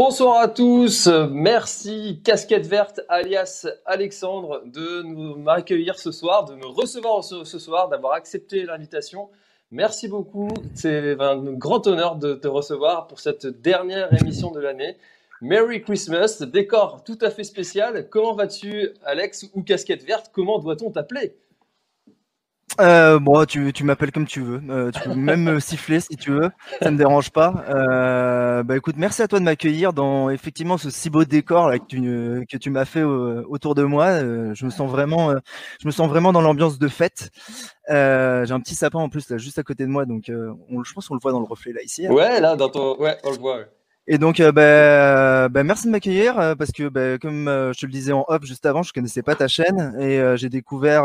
Bonsoir à tous, merci Casquette Verte alias Alexandre de nous m'accueillir ce soir, de me recevoir ce, soir, d'avoir accepté l'invitation. Merci beaucoup, c'est un grand honneur de te recevoir pour cette dernière émission de l'année. Merry Christmas, décor tout à fait spécial. Comment vas-tu Alex ou Casquette Verte? Comment doit-on t'appeler? Euh, bon, tu, tu m'appelles comme tu veux. Euh, tu peux même me siffler si tu veux. Ça me dérange pas. Euh, bah écoute, merci à toi de m'accueillir dans effectivement ce si beau décor là, que tu, que tu m'as fait euh, autour de moi. Euh, je me sens vraiment, euh, je me sens vraiment dans l'ambiance de fête. Euh, J'ai un petit sapin en plus là, juste à côté de moi, donc on, je pense qu'on le voit dans le reflet là ici. Ouais, là, dans ton... Ouais, on le voit. ouais. Et donc, euh, bah, euh, bah, merci de m'accueillir euh, parce que, bah, comme je te le disais en off juste avant, je connaissais pas ta chaîne et j'ai découvert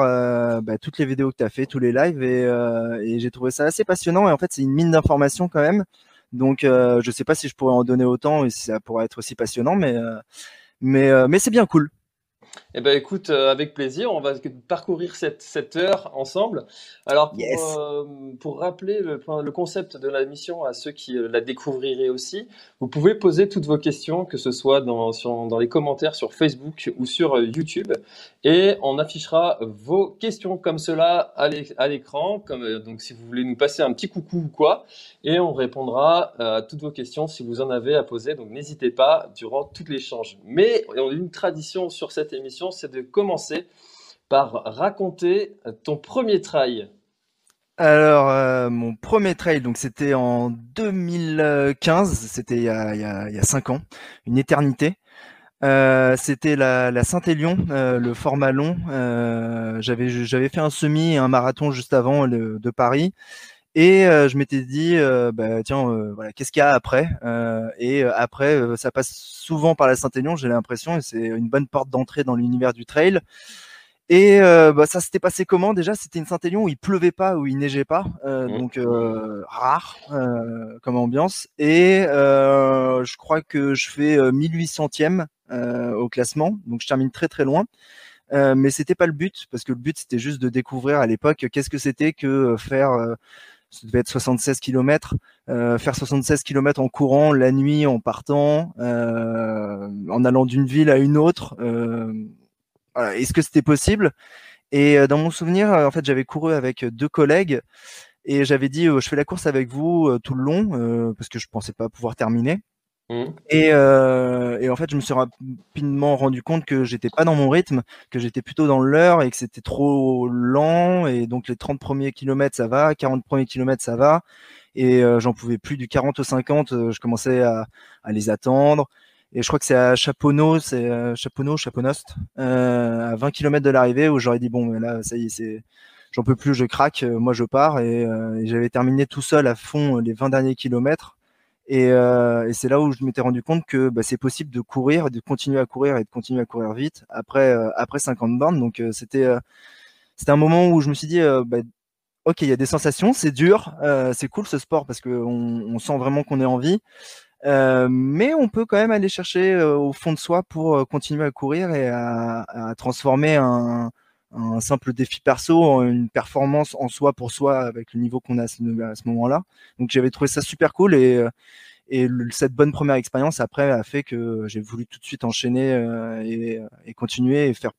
toutes les vidéos que tu as fait, tous les lives et, j'ai trouvé ça assez passionnant. Et en fait, c'est une mine d'informations quand même. Donc, je sais pas si je pourrais en donner autant et si ça pourrait être aussi passionnant, mais mais mais c'est bien cool. Eh ben écoute, euh, avec plaisir, on va parcourir cette, cette heure ensemble. Alors pour, Yes. euh, pour rappeler le, le concept de la mission à ceux qui euh, la découvriraient aussi, vous pouvez poser toutes vos questions, que ce soit dans, sur- dans les commentaires sur Facebook ou sur YouTube, et on affichera vos questions comme cela à l'é- à l'écran, comme donc si vous voulez nous passer un petit coucou ou quoi, et on répondra à toutes vos questions si vous en avez à poser. Donc n'hésitez pas durant tout l'échange. Mais on a une tradition sur cette émission, c'est de commencer par raconter ton premier trail. Alors, euh, mon premier trail, donc c'était en 2015, c'était il y a, cinq ans, une éternité. Euh, c'était la, Saint-Élion, euh, le format long. J'avais fait un semi et un marathon juste avant de Paris. Et euh, je m'étais dit, euh, bah, tiens, euh, voilà, qu'est-ce qu'il y a après Euh, Et euh, après, euh, ça passe souvent par la Saint-Élion, j'ai l'impression, et c'est une bonne porte d'entrée dans l'univers du trail. Et euh, bah, ça s'était passé comment déjà? C'était une Saint-Élion où il pleuvait pas, où il neigeait pas, euh, Mhm. donc euh, rare euh, comme ambiance. Et euh, je crois que je fais euh, 1800e euh, au classement, donc je termine très très loin. Euh, mais c'était pas le but parce que le but c'était juste de découvrir à l'époque qu'est-ce que c'était que faire ça devait être 76 km, faire 76 km en courant la nuit en partant, en allant d'une ville à une autre. Est-ce que c'était possible? Et dans mon souvenir, en fait, j'avais couru avec deux collègues et j'avais dit je fais la course avec vous tout le long parce que je pensais pas pouvoir terminer. Mmh. Et, euh, et, en fait, je me suis rapidement rendu compte que j'étais pas dans mon rythme, que j'étais plutôt dans l'heure et que c'était trop lent. Et donc les 30 premiers kilomètres, ça va, 40 premiers kilomètres, ça va. Et euh, j'en pouvais plus du 40 au 50, euh, je commençais à, à, les attendre. Et je crois que c'est à Chaponneau, c'est euh, Chaponneau, Chaponost, euh, à 20 km de l'arrivée où j'aurais dit bon, là, ça y est, j'en peux plus, je craque, moi je pars. Et, et j'avais terminé tout seul à fond les 20 derniers kilomètres. Et, euh, et c'est là où je m'étais rendu compte que bah, c'est possible de courir, de continuer à courir et de continuer à courir vite après euh, après 50 bornes. Donc euh, c'était c'était un moment où je me suis dit bah, ok il y a des sensations, c'est dur, c'est cool ce sport parce qu'on on sent vraiment qu'on est en vie. mais on peut quand même aller chercher au fond de soi pour continuer à courir et à transformer un, un simple défi perso, une performance en soi pour soi avec le niveau qu'on a à ce, moment-là. Donc j'avais trouvé ça super cool et, et cette bonne première expérience après a fait que j'ai voulu tout de suite enchaîner euh, et, et, continuer et faire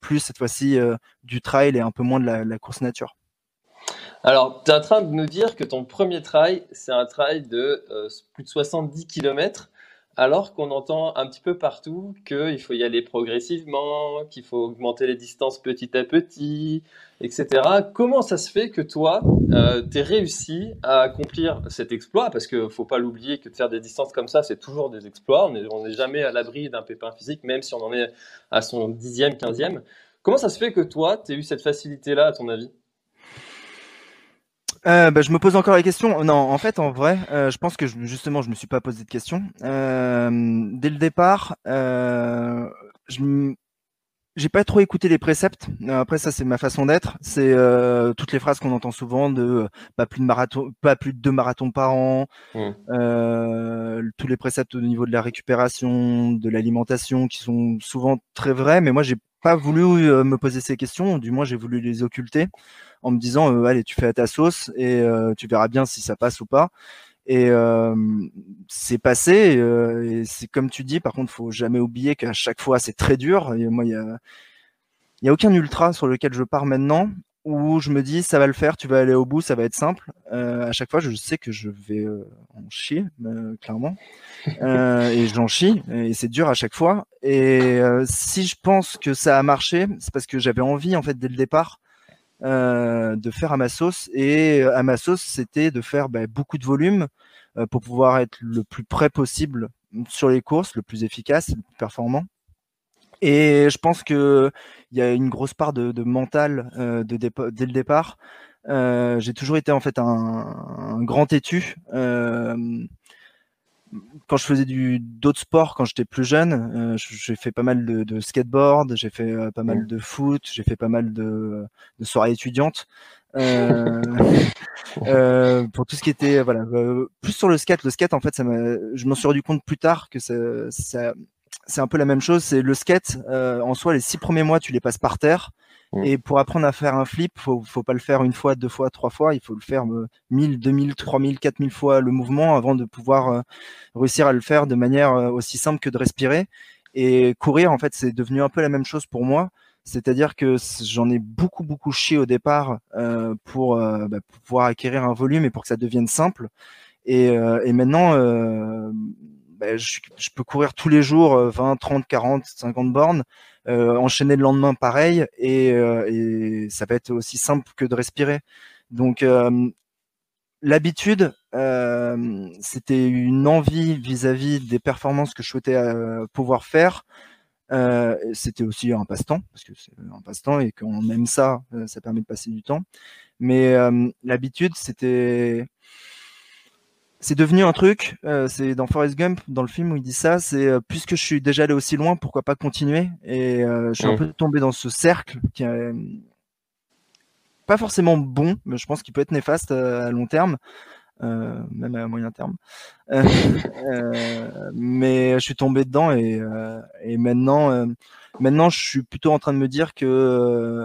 plus cette fois-ci euh, du trail et un peu moins de la, course nature. Alors, tu es en train de nous dire que ton premier trail, c'est un trail de euh, plus de 70 km alors qu'on entend un petit peu partout qu'il faut y aller progressivement, qu'il faut augmenter les distances petit à petit, etc. Comment ça se fait que toi, euh, tu réussi à accomplir cet exploit? Parce qu'il ne faut pas l'oublier que de faire des distances comme ça, c'est toujours des exploits. On n'est jamais à l'abri d'un pépin physique, même si on en est à son dixième, quinzième. Comment ça se fait que toi, tu eu cette facilité-là, à ton avis? Euh, bah, je me pose encore la question. Non, en fait, en vrai, euh, je pense que je, justement, je me suis pas posé de question. Euh, dès le départ, euh, je j'ai pas trop écouté les préceptes. Après, ça, c'est ma façon d'être. C'est euh, toutes les phrases qu'on entend souvent de pas plus de marathon, pas plus de deux marathons par an. Mmh. tous les préceptes au niveau de la récupération, de l'alimentation, qui sont souvent très vrais. Mais moi, j'ai pas voulu me poser ces questions. Du moins, j'ai voulu les occulter en me disant euh, allez tu fais à ta sauce et euh, tu verras bien si ça passe ou pas. Et euh, c'est passé et c'est comme tu dis par contre faut jamais oublier qu'à chaque fois c'est très dur. Et moi il y y a aucun ultra sur lequel je pars maintenant où je me dis ça va le faire, tu vas aller au bout, ça va être simple. Euh, à chaque fois, je sais que je vais en chier, clairement, euh, et j'en chie, et c'est dur à chaque fois. Et si je pense que ça a marché, c'est parce que j'avais envie en fait dès le départ euh, de faire à ma sauce. Et euh, à ma sauce, c'était de faire bah, beaucoup de volume euh, pour pouvoir être le plus près possible sur les courses, le plus efficace, le plus performant. Et je pense que il y a une grosse part de, mental de dès le départ. j'ai toujours été en fait un, un grand têtu quand je faisais du d'autres sports quand j'étais plus jeune, euh, j'ai fait pas mal de, de skateboard, j'ai fait euh, pas mal de foot, j'ai fait pas mal de, de soirées étudiantes. Euh, euh pour tout ce qui était voilà plus sur le skate le skate en fait ça je m'en suis rendu compte plus tard que ça, ça c'est un peu la même chose c'est le skate en soi les six premiers mois tu les passes par terre Mm. Et pour apprendre à faire un flip, faut, faut pas le faire une fois, deux fois, trois fois. Il faut le faire 1000, 2000, 3000, 4000 fois le mouvement avant de pouvoir euh, réussir à le faire de manière euh, aussi simple que de respirer. Et courir, en fait, c'est devenu un peu la même chose pour moi. C'est-à-dire que j'en ai beaucoup, beaucoup chié au départ euh, pour, bah, pour, pouvoir acquérir un volume et pour que ça devienne simple. Et, et maintenant, bah, je, peux courir tous les jours 20, 30, 40, 50 bornes euh, enchaîner le lendemain pareil et, euh, et, ça va être aussi simple que de respirer. Donc euh, l'habitude, c'était une envie vis-à-vis des performances que je souhaitais pouvoir faire. c'était aussi un passe-temps parce que c'est un passe-temps et qu'on aime ça, ça permet de passer du temps. Mais l'habitude, c'était c'est devenu un truc. Euh, c'est dans Forrest Gump, dans le film où il dit ça. C'est euh, puisque je suis déjà allé aussi loin, pourquoi pas continuer? Et euh, je suis un peu tombé dans ce cercle qui est pas forcément bon, mais je pense qu'il peut être néfaste à long terme. même à moyen terme. mais je suis tombé dedans et, et maintenant, maintenant, je suis plutôt en train de me dire que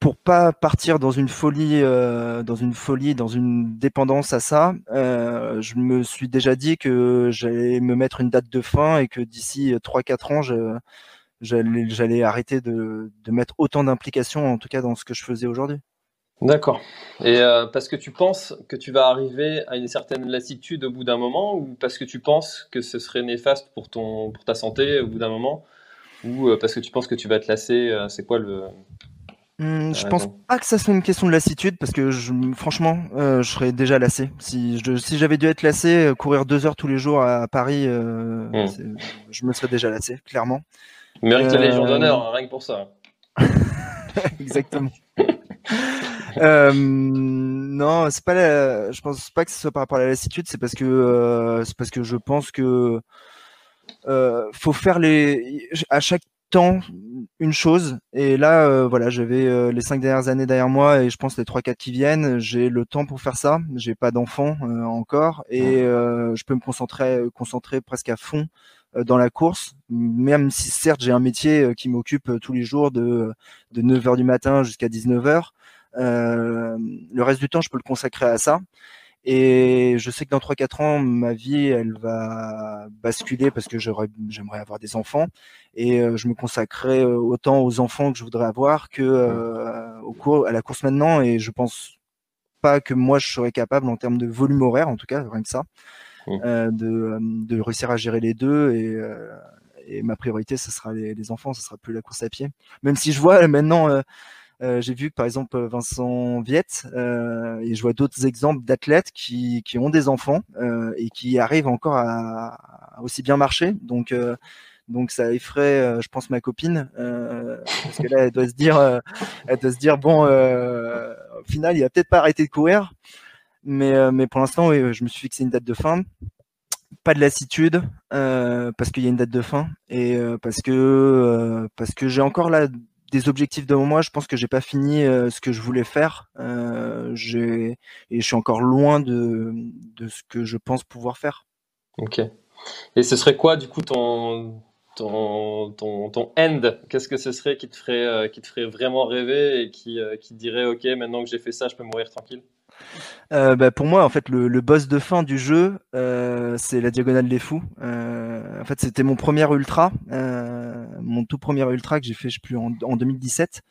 pour pas partir dans une folie, euh, dans une folie, dans une dépendance à ça, euh, je me suis déjà dit que j'allais me mettre une date de fin et que d'ici 3-4 ans, j'allais arrêter de, mettre autant d'implication, en tout cas dans ce que je faisais aujourd'hui. D'accord. Et euh, parce que tu penses que tu vas arriver à une certaine lassitude au bout d'un moment, ou parce que tu penses que ce serait néfaste pour ton, pour ta santé au bout d'un moment, ou parce que tu penses que tu vas te lasser, c'est quoi le Mmh, je pense pas que ça soit une question de lassitude parce que je, franchement, euh, je serais déjà lassé. Si je, si j'avais dû être lassé, euh, courir deux heures tous les jours à Paris, euh, mmh. je me serais déjà lassé, clairement. Mérite la Légion d'honneur, hein, rien que pour ça. Exactement. euh, non, c'est pas. La, je pense pas que ce soit par rapport à la lassitude, c'est parce que c'est parce que je pense que faut faire les à chaque temps une chose. Et là euh, voilà j'avais euh, les cinq dernières années derrière moi et je pense les trois quatre qui viennent j'ai le temps pour faire ça. J'ai pas d'enfant euh, encore et je peux me concentrer concentrer presque à fond dans la course. Même si certes j'ai un métier qui m'occupe tous les jours de de 9h du matin jusqu'à 19h le reste du temps je peux le consacrer à ça et je sais que dans 3-4 ans, ma vie, elle va basculer parce que j'aimerais avoir des enfants. Et euh, je me consacrerai euh, autant aux enfants que je voudrais avoir que euh, au cours, à la course maintenant. Et je pense pas que moi, je serais capable, en termes de volume horaire, en tout cas, rien que ça, mmh. de, de réussir à gérer les deux. Et, et ma priorité, ce sera les, les, enfants, ce sera plus la course à pied. Même si je vois maintenant euh, j'ai vu par exemple Vincent Viette euh, et je vois d'autres exemples d'athlètes qui, qui ont des enfants euh, et qui arrivent encore à, aussi bien marcher. Donc donc ça effraie, je pense, ma copine parce que là elle doit se dire, elle doit se dire bon, au final il va peut-être pas arrêter de courir. Mais, mais pour l'instant, oui, je me suis fixé une date de fin pas de lassitude euh, parce qu'il y a une date de fin et euh, parce que euh, parce que j'ai encore là des objectifs de moi. Je pense que j'ai pas fini euh, ce que je voulais faire. Euh, et je suis encore loin de, de ce que je pense pouvoir faire. Ok. Et ce serait quoi, du coup, ton, ton, ton, end? Qu'est-ce que ce serait qui te ferait, euh, qui te ferait vraiment rêver et qui, qui te dirait, OK, maintenant que j'ai fait ça, je peux mourir tranquille? Euh, bah, pour moi, en fait, le, boss de fin du jeu, euh, c'est la diagonale des fous. Euh, en fait, c'était mon premier ultra, mon tout premier ultra que j'ai fait, je en, en 2017.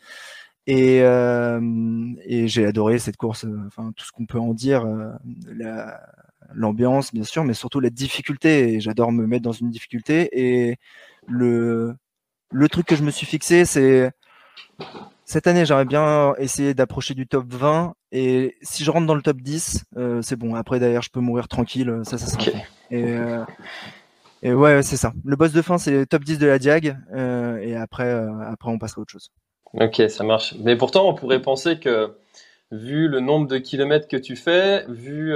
Et, j'ai adoré cette course. Enfin, tout ce qu'on peut en dire, l'ambiance, bien sûr, mais surtout la difficulté. J'adore me mettre dans une difficulté. Et le truc que je me suis fixé, c'est cette année, j'aimerais bien essayer d'approcher du top 20. Et si je rentre dans le top 10, euh, c'est bon. Après, d'ailleurs, je peux mourir tranquille. Ça, ça sera. Et, euh, et, ouais, c'est ça. Le boss de fin, c'est le top 10 de la Diag. Euh, et après, après, on passera à autre chose. Ok, ça marche. Mais pourtant, on pourrait penser que, vu le nombre de kilomètres que tu fais, vu,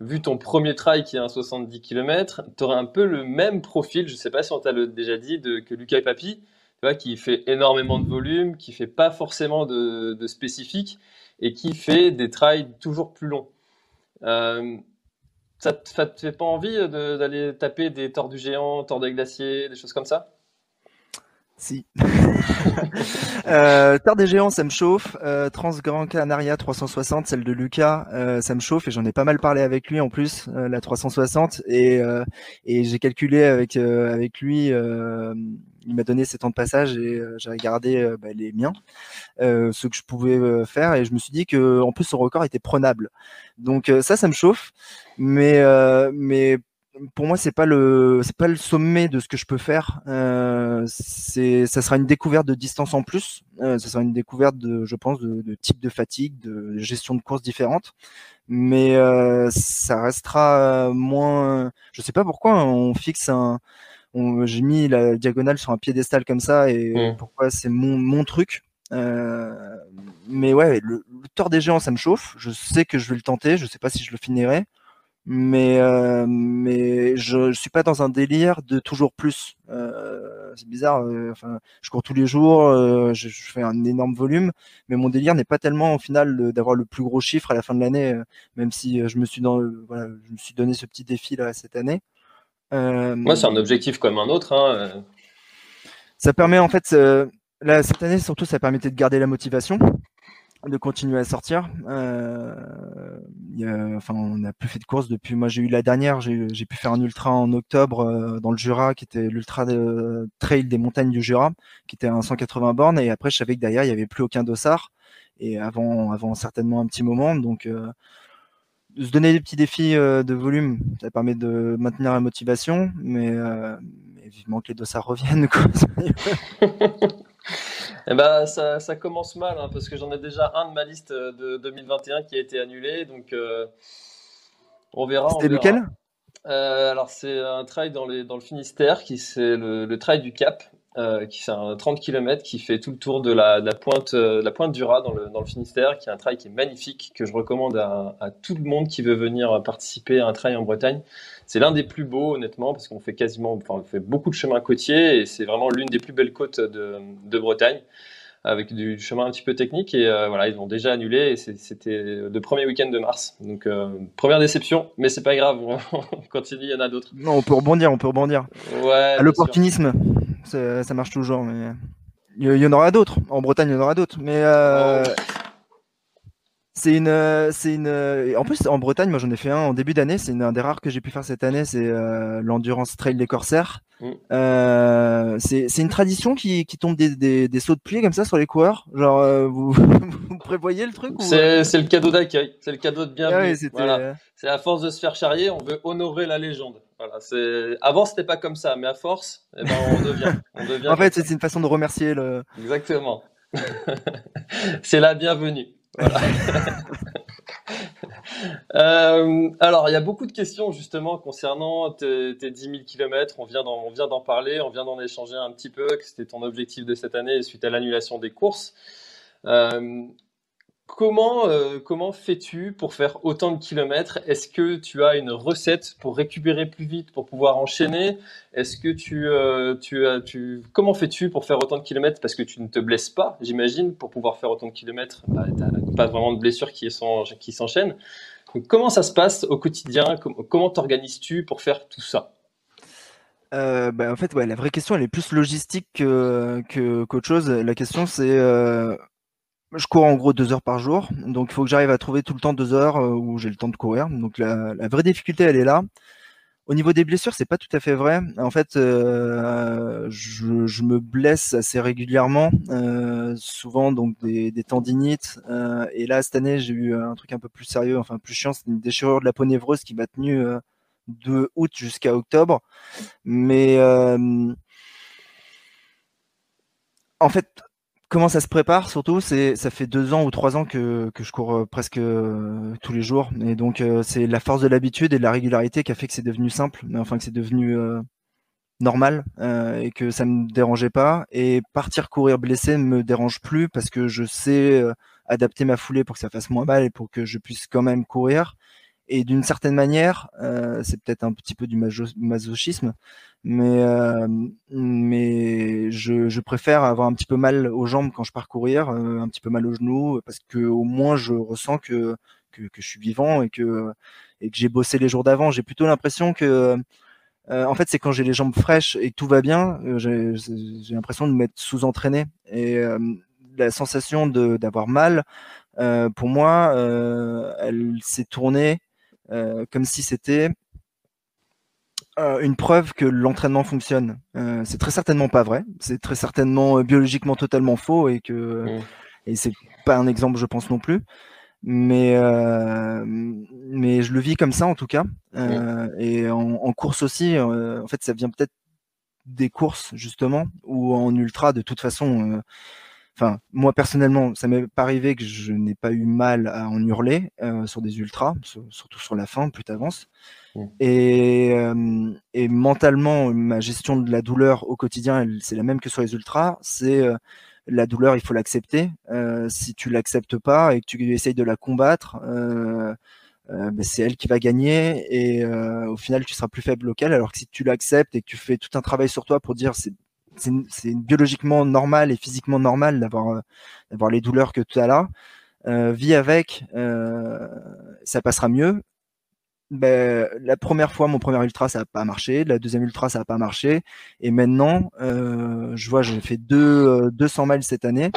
vu ton premier trail qui est un 70 km, tu aurais un peu le même profil, je sais pas si on t'a déjà dit, de, que Lucas et Qui fait énormément de volume, qui fait pas forcément de, spécifique et qui fait des trails toujours plus longs. Euh, ça, te, te fait pas envie d'aller taper des tordus géants, tordus glaciers, des choses comme ça? Si. euh, des géants, ça me chauffe. Euh, Trans Grand Canaria 360, celle de Lucas, euh, ça me chauffe et j'en ai pas mal parlé avec lui en plus, euh, la 360 et, et j'ai calculé avec avec lui il m'a donné ses temps de passage et euh, j'ai regardé euh, bah, les miens, euh, ce que je pouvais faire et je me suis dit que en plus son record était prenable. Donc ça, ça me chauffe, mais mais pour moi c'est pas le c'est pas le sommet de ce que je peux faire. Euh, c'est ça sera une découverte de distance en plus. Euh, ça sera une découverte de je pense de, de type de fatigue de gestion de course différente. Mais euh, ça restera moins je sais pas pourquoi on fixe un j'ai mis la diagonale sur un piédestal comme ça et mmh. pourquoi c'est mon, mon truc. Euh, mais ouais, le, le, tort des géants, ça me chauffe. Je sais que je vais le tenter. Je sais pas si je le finirai, mais euh, mais je, je suis pas dans un délire de toujours plus. Euh, c'est bizarre. enfin, je cours tous les jours, je, fais un énorme volume, mais mon délire n'est pas tellement au final d'avoir le plus gros chiffre à la fin de l'année, même si je me suis dans, voilà, je me suis donné ce petit défi là cette année. Moi, c'est un objectif comme un autre. Hein. Ça permet en fait, là, cette année surtout, ça permettait de garder la motivation de continuer à sortir. Euh, enfin, on n'a plus fait de course depuis. Moi, j'ai eu la dernière. J'ai pu faire un ultra en octobre euh, dans le Jura, qui était l'ultra de, trail des montagnes du Jura, qui était à 180 bornes. Et après, je savais que derrière, il n'y avait plus aucun dossard. Et avant, avant certainement un petit moment. Donc, euh, se donner des petits défis euh, de volume, ça permet de maintenir la motivation, mais, mais vivement que les dossards reviennent. Quoi. Eh ben, ça, ça commence mal, hein, parce que j'en ai déjà un de ma liste euh, de 2021 qui a été annulé, donc euh, on verra. C'était lequel? Euh, Alors, c'est un trail dans, les, dans le Finistère, qui c'est le, le, trail du Cap, euh, qui c'est un 30 km qui fait tout le tour de la, de la pointe, euh, la pointe du Raz dans le, dans le, Finistère, qui est un trail qui est magnifique, que je recommande à, à tout le monde qui veut venir participer à un trail en Bretagne. C'est l'un des plus beaux, honnêtement, parce qu'on fait quasiment, enfin, on fait beaucoup de chemins côtiers et c'est vraiment l'une des plus belles côtes de, de, Bretagne, avec du chemin un petit peu technique. Et euh, voilà, ils ont déjà annulé et c'était le premier week-end de mars. Donc, euh, première déception, mais c'est pas grave, on continue, il y en a d'autres. Non, on peut rebondir, on peut rebondir. Ouais. À l'opportunisme, ça marche toujours, mais il y, en aura d'autres. En Bretagne, il y en aura d'autres. Mais euh, oh. C'est une, euh, c'est une. Euh, en plus, en Bretagne, moi j'en ai fait un en début d'année. C'est un des rares que j'ai pu faire cette année. C'est euh, l'endurance trail des corsaires. Mm. Euh, c'est, une tradition qui, qui tombe des, des, des, sauts de pluie comme ça sur les coureurs? Genre, vous, vous, prévoyez le truc c'est, le cadeau d'accueil. C'est le cadeau de bienvenue. Ah voilà. C'est à force de se faire charrier, on veut honorer la légende. Voilà. C'est avant c'était pas comme ça, mais à force, eh ben, on devient. On devient en fait, c'est une façon de remercier le. Exactement. c'est la bienvenue. Voilà. euh, alors, il y a beaucoup de questions justement concernant tes, tes 10 000 km. On vient d'en parler, on vient d'en échanger un petit peu, que c'était ton objectif de cette année suite à l'annulation des courses. Euh, Comment, euh, comment fais-tu pour faire autant de kilomètres? Est-ce que tu as une recette pour récupérer plus vite, pour pouvoir enchaîner? Est-ce que tu, euh, tu, as, tu, comment fais-tu pour faire autant de kilomètres? Parce que tu ne te blesses pas, j'imagine, pour pouvoir faire autant de kilomètres. Bah, tu pas vraiment de blessures qui, s'enchaînent. comment ça se passe au quotidien? Comment t'organises-tu pour faire tout ça? Euh, bah, en fait, la vraie question, elle est plus logistique que, qu'autre chose. La question, c'est je cours en gros deux heures par jour, donc il faut que j'arrive à trouver tout le temps deux heures euh, où j'ai le temps de courir. Donc la, vraie difficulté, elle est là. Au niveau des blessures, c'est pas tout à fait vrai. En fait, euh, je, me blesse assez régulièrement, euh, souvent donc des, tendinites. et là, cette année, j'ai eu un truc un peu plus sérieux, enfin plus chiant, c'est une déchirure de la peau névreuse qui m'a tenu de août jusqu'à octobre. Mais en fait, comment ça se prépare surtout c'est ça fait deux ans ou trois ans que, je cours euh, presque euh, tous les jours. Et donc euh, c'est la force de l'habitude et de la régularité qui a fait que c'est devenu simple enfin que c'est devenu normal et que ça me dérangeait pas. Et partir courir blessé ne me dérange plus parce que je sais adapter ma foulée pour que ça fasse moins mal et pour que je puisse quand même courir. Et d'une certaine manière, c'est peut-être un petit peu du masochisme, mais euh, mais je, je, préfère avoir un petit peu mal aux jambes quand je pars courir, euh, un petit peu mal aux genoux, parce que au moins je ressens que que, que je suis vivant et que et que j'ai bossé les jours d'avant. J'ai plutôt l'impression que en fait, c'est quand j'ai les jambes fraîches et tout va bien, j'ai l'impression de m'être sous-entraîné. Et la sensation d'avoir mal, euh, pour moi, euh, elle s'est tournée euh, comme si c'était euh, une preuve que l'entraînement fonctionne. Euh, c'est très certainement pas vrai. C'est très certainement biologiquement totalement faux et que mmh. et c'est pas un exemple, je pense non plus. Mais mais je le vis comme ça en tout cas. Mmh. Et en, en, course aussi, en fait, ça vient peut-être des courses justement ou en ultra de toute façon enfin moi personnellement ça m'est pas arrivé que je n'ai pas eu mal à en hurler euh, sur des ultras surtout sur la fin plus t'avances. Mmh. et, euh, et mentalement ma gestion de la douleur au quotidien c'est la même que sur les ultras. C'est euh, la douleur il faut l'accepter. Si tu l'acceptes pas et que tu essayes de la combattre ben, c'est elle qui va gagner et au final tu seras plus faible local alors que si tu l'acceptes et que tu fais tout un travail sur toi pour dire c'est c'est biologiquement normal et physiquement normal d'avoir d'avoir les douleurs que tu as là. Euh, avec, ça passera mieux. Ben, la première fois, mon premier ultra, ça n'a pas marché. La deuxième ultra, ça n'a pas marché. Et maintenant, euh, je vois, j'ai fait deux, 200 miles cette année.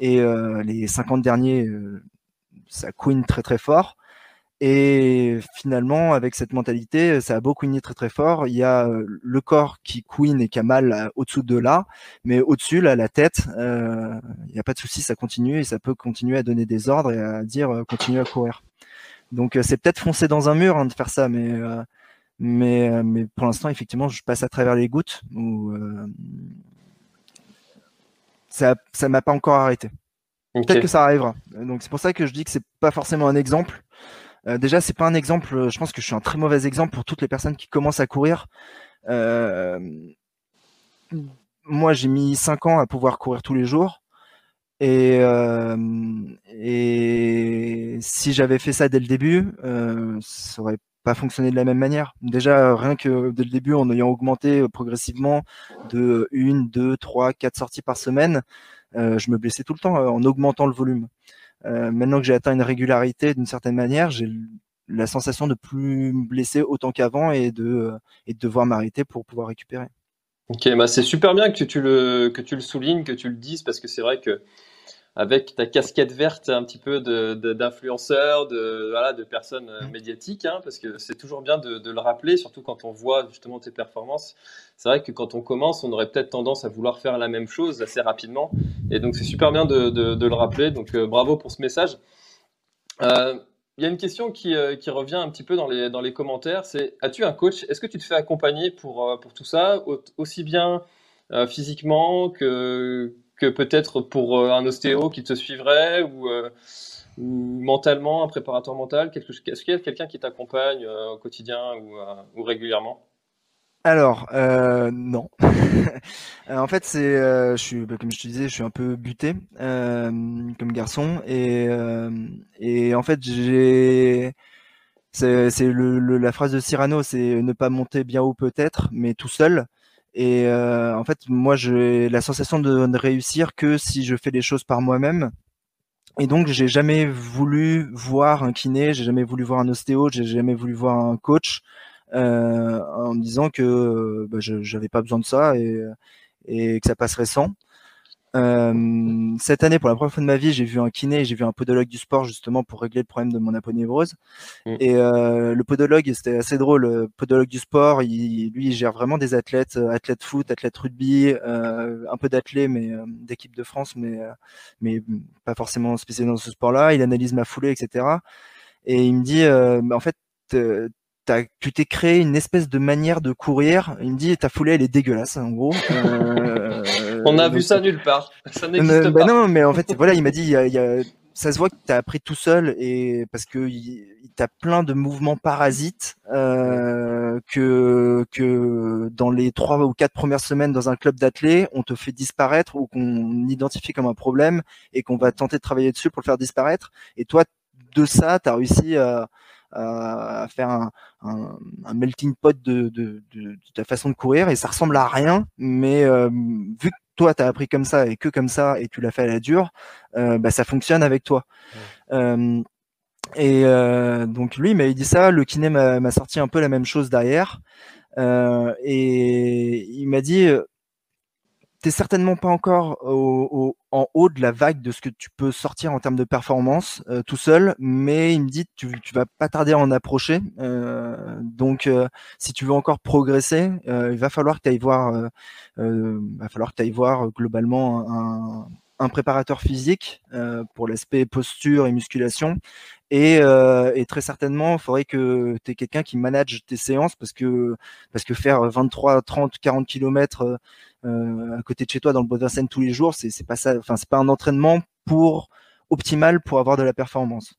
Et euh, les 50 derniers, ça queen très très fort. Et finalement, avec cette mentalité, ça a beaucoup queené très très fort. Il y a euh, le corps qui queen et qui a mal euh, au-dessous de là, mais au-dessus, là, la tête, euh, il n'y a pas de souci, ça continue et ça peut continuer à donner des ordres et à dire euh, continue à courir. Donc c'est peut-être foncer dans un mur hein, de faire ça, mais mais mais pour l'instant, effectivement, je passe à travers les gouttes. Où, ça ça m'a pas encore arrêté. Peut-être que ça arrivera. Donc c'est pour ça que je dis que c'est pas forcément un exemple. Euh, déjà, c'est pas un exemple. Je pense que je suis un très mauvais exemple pour toutes les personnes qui commencent à courir. Euh, moi, j'ai mis 5 ans à pouvoir courir tous les jours. Et, euh, et si j'avais fait ça dès le début, euh, ça aurait pas fonctionné de la même manière. Déjà, rien que dès le début, en ayant augmenté progressivement de une, deux, trois, quatre sorties par semaine, je me blessais tout le temps en augmentant le volume. Euh, maintenant que j'ai atteint une régularité d'une certaine manière, j'ai la sensation de plus me blesser autant qu'avant et de, euh, et de devoir m'arrêter pour pouvoir récupérer. Ok, bah c'est super bien que tu le que tu le soulignes, que tu le dises parce que c'est vrai que avec ta casquette verte un petit peu d'influenceur, de, de, voilà, de personnes euh, mmh. médiatiques, hein, parce que c'est toujours bien de, de, le rappeler, surtout quand on voit justement tes performances. C'est vrai que quand on commence, on aurait peut-être tendance à vouloir faire la même chose assez rapidement. Et donc c'est super bien de, le rappeler. Donc euh, bravo pour ce message. Euh, il y a une question qui, euh, qui, revient un petit peu dans les, dans les commentaires, c'est as-tu un coach? Est-ce que tu te fais accompagner pour, pour tout ça, aussi bien physiquement que, que peut-être pour euh, un ostéo qui te suivrait ou, euh, mentalement, un préparateur mental Est-ce qu'il y a quelqu'un qui t'accompagne euh, au quotidien ou, régulièrement? Alors non. en fait, c'est, je suis, bah, comme je te disais, je suis un peu buté comme garçon et en fait j'ai, c'est, la phrase de Cyrano, c'est ne pas monter bien haut peut-être, mais tout seul. Et euh, en fait, moi, j'ai la sensation de ne réussir que si je fais les choses par moi-même. Et donc, j'ai jamais voulu voir un kiné, j'ai jamais voulu voir un ostéo, j'ai jamais voulu voir un coach, euh, en me disant que bah, je n'avais pas besoin de ça et, et que ça passerait sans. Euh, cette année, pour la première fois de ma vie, j'ai vu un kiné, j'ai vu un podologue du sport justement pour régler le problème de mon aponévrose. Mm. Et euh, le podologue, c'était assez drôle. Le podologue du sport, il, lui, il gère vraiment des athlètes, euh, athlètes foot, athlètes rugby, euh, un peu d'athlètes, mais euh, d'équipe de France, mais mais pas forcément spécialisé dans ce sport-là. Il analyse ma foulée, etc. Et il me dit, bah, en fait, tu t'es créé une espèce de manière de courir. Il me dit ta foulée elle est dégueulasse en gros. Euh, On a vu ça nulle part. Ça n'existe bah non, mais en fait voilà, il m'a dit il y a, ça se voit que tu as appris tout seul et parce que t'as plein de mouvements parasites euh, que que dans les trois ou quatre premières semaines dans un club d'athlètes, on te fait disparaître ou qu'on identifie comme un problème et qu'on va tenter de travailler dessus pour le faire disparaître. Et toi de ça, tu as réussi à à faire un, un, un, melting pot de, de, de, ta façon de courir et ça ressemble à rien, mais euh, vu que toi tu as appris comme ça et que comme ça et tu l'as fait à la dure, euh, bah, ça fonctionne avec toi. Euh, et euh, donc lui il m'avait dit ça, le kiné m'a sorti un peu la même chose derrière. Et il m'a dit t'es certainement pas encore au, en haut de la vague de ce que tu peux sortir en termes de performance euh, tout seul, mais il me dit tu, tu vas pas tarder à en approcher. Euh, donc, euh, si tu veux encore progresser, il va falloir que tu ailles voir, va falloir que tu voir globalement un, un préparateur physique pour l'aspect posture et musculation. Et, et très certainement, il faudrait que tu aies quelqu'un qui manage tes séances parce que parce que faire 23, 30, 40 kilomètres euh, à côté de chez toi dans le Bodensen tous les jours, c'est pas ça, enfin c'est pas un entraînement pour optimal pour avoir de la performance.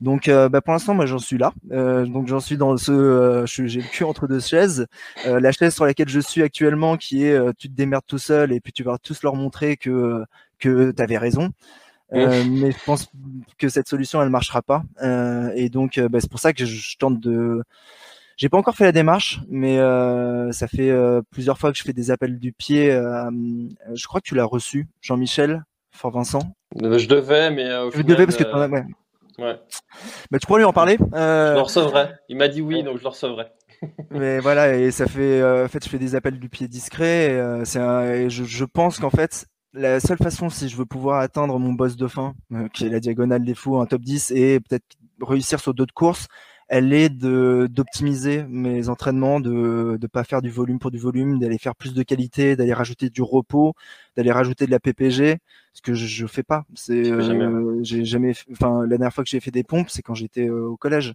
Donc, euh, bah, pour l'instant, moi, j'en suis là. Euh, donc, j'en suis dans ce, euh, j'ai le cul entre deux chaises. Euh, la chaise sur laquelle je suis actuellement, qui est, tu te démerdes tout seul, et puis tu vas tous leur montrer que que t'avais raison. mais je pense que cette solution, elle marchera pas. et donc, bah, c'est pour ça que je, je tente de J'ai pas encore fait la démarche, mais ça fait plusieurs fois que je fais des appels du pied. je crois que tu l'as reçu, Jean-Michel, Fort Vincent. Je devais, mais au je devais parce que ouais. ouais. Bah, tu pourrais lui en parler. Je le recevrai. Il m'a dit oui, donc je le recevrai. mais voilà, et ça fait, en fait, je fais des appels du pied discrets. Et, c'est je, je pense qu'en fait, la seule façon, si je veux pouvoir atteindre mon boss de fin, euh, qui est la diagonale des fous, un top 10, et peut-être réussir sur d'autres courses, elle est d'optimiser mes entraînements, de ne pas faire du volume pour du volume, d'aller faire plus de qualité, d'aller rajouter du repos, d'aller rajouter de la PPG, ce que je, je fais pas. C'est euh, j'ai jamais, enfin la dernière fois que j'ai fait des pompes, c'est quand j'étais euh, au collège.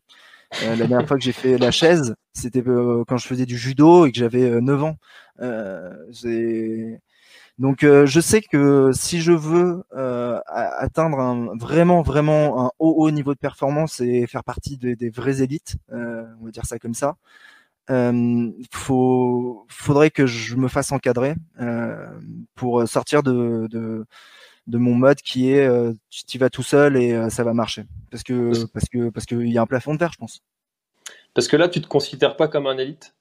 la dernière fois que j'ai fait la chaise, c'était quand je faisais du judo et que j'avais 9 ans. c'est donc euh, je sais que si je veux euh, atteindre un, vraiment vraiment un haut haut niveau de performance et faire partie des, des vraies élites, euh, on va dire ça comme ça, euh, faut, faudrait que je me fasse encadrer euh, pour sortir de, de, de, mon mode qui est tu y vas tout seul et ça va marcher parce que parce que parce qu'il y a un plafond de verre, je pense. Parce que là, tu te considères pas comme un élite?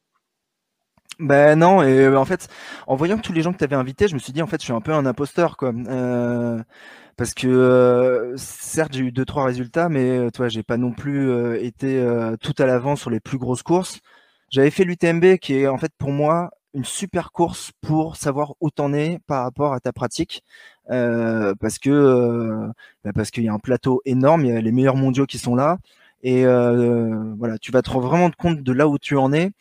Ben non, et euh, en fait, en voyant tous les gens que tu avais invités, je me suis dit en fait, je suis un peu un imposteur quoi. Euh, parce que euh, certes, j'ai eu deux trois résultats, mais toi, j'ai pas non plus été tout à l'avant sur les plus grosses courses. J'avais fait l'UTMB qui est en fait pour moi une super course pour savoir où t'en es par rapport à ta pratique. parce que ben parce qu'il y a un plateau énorme, il y a les meilleurs mondiaux qui sont là, et voilà, tu vas te rendre vraiment compte de là où tu en es.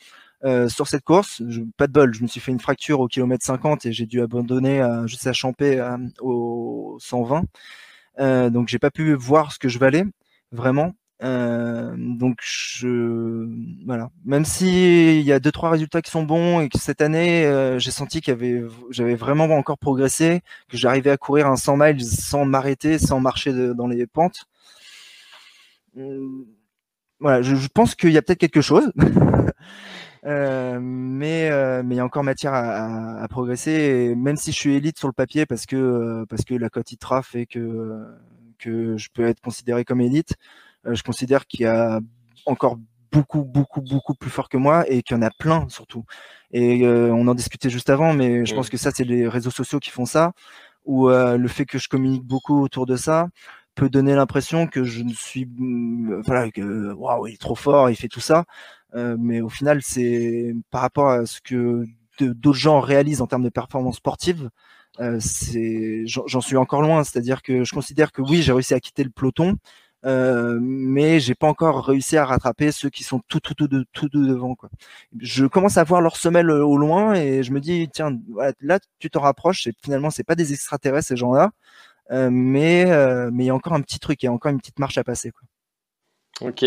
Euh, sur cette course. pas de bol, je me suis fait une fracture au kilomètre 50 et j'ai dû abandonner euh, juste à Champé euh, au 120. Euh, donc j'ai pas pu voir ce que je valais vraiment. donc je voilà. Même si il y a deux trois résultats qui sont bons et que cette année j'ai senti qu'il avait j'avais vraiment encore progressé, que j'arrivais à courir un 100 miles sans m'arrêter, sans marcher dans les pentes. Voilà, je, je pense qu'il y a peut-être quelque chose. Euh, mais euh, mais il y a encore matière à, à, progresser. Et même si je suis élite sur le papier parce que euh, parce que la cote ITRA fait que que je peux être considéré comme élite, je considère qu'il y a encore beaucoup beaucoup beaucoup plus fort que moi et qu'il y en a plein surtout. Et on en discutait juste avant, mais je pense que ça c'est les réseaux sociaux qui font ça ou le fait que je communique beaucoup autour de ça peut donner l'impression que je ne suis voilà que waouh il est trop fort il fait tout ça euh, mais au final, c'est par rapport à ce que d'autres gens réalisent en termes de performance sportive, euh, j'en suis encore loin. C'est-à-dire que je considère que oui, j'ai réussi à quitter le peloton, euh, mais j'ai pas encore réussi à rattraper ceux qui sont tout tout tout de, tout devant. Je commence à voir leur semelle euh, au loin et je me dis tiens là tu t'en rapproches et finalement c'est pas des extraterrestres ces gens-là, euh, mais euh, mais il y a encore un petit truc, il y a encore une petite marche à passer. Ok.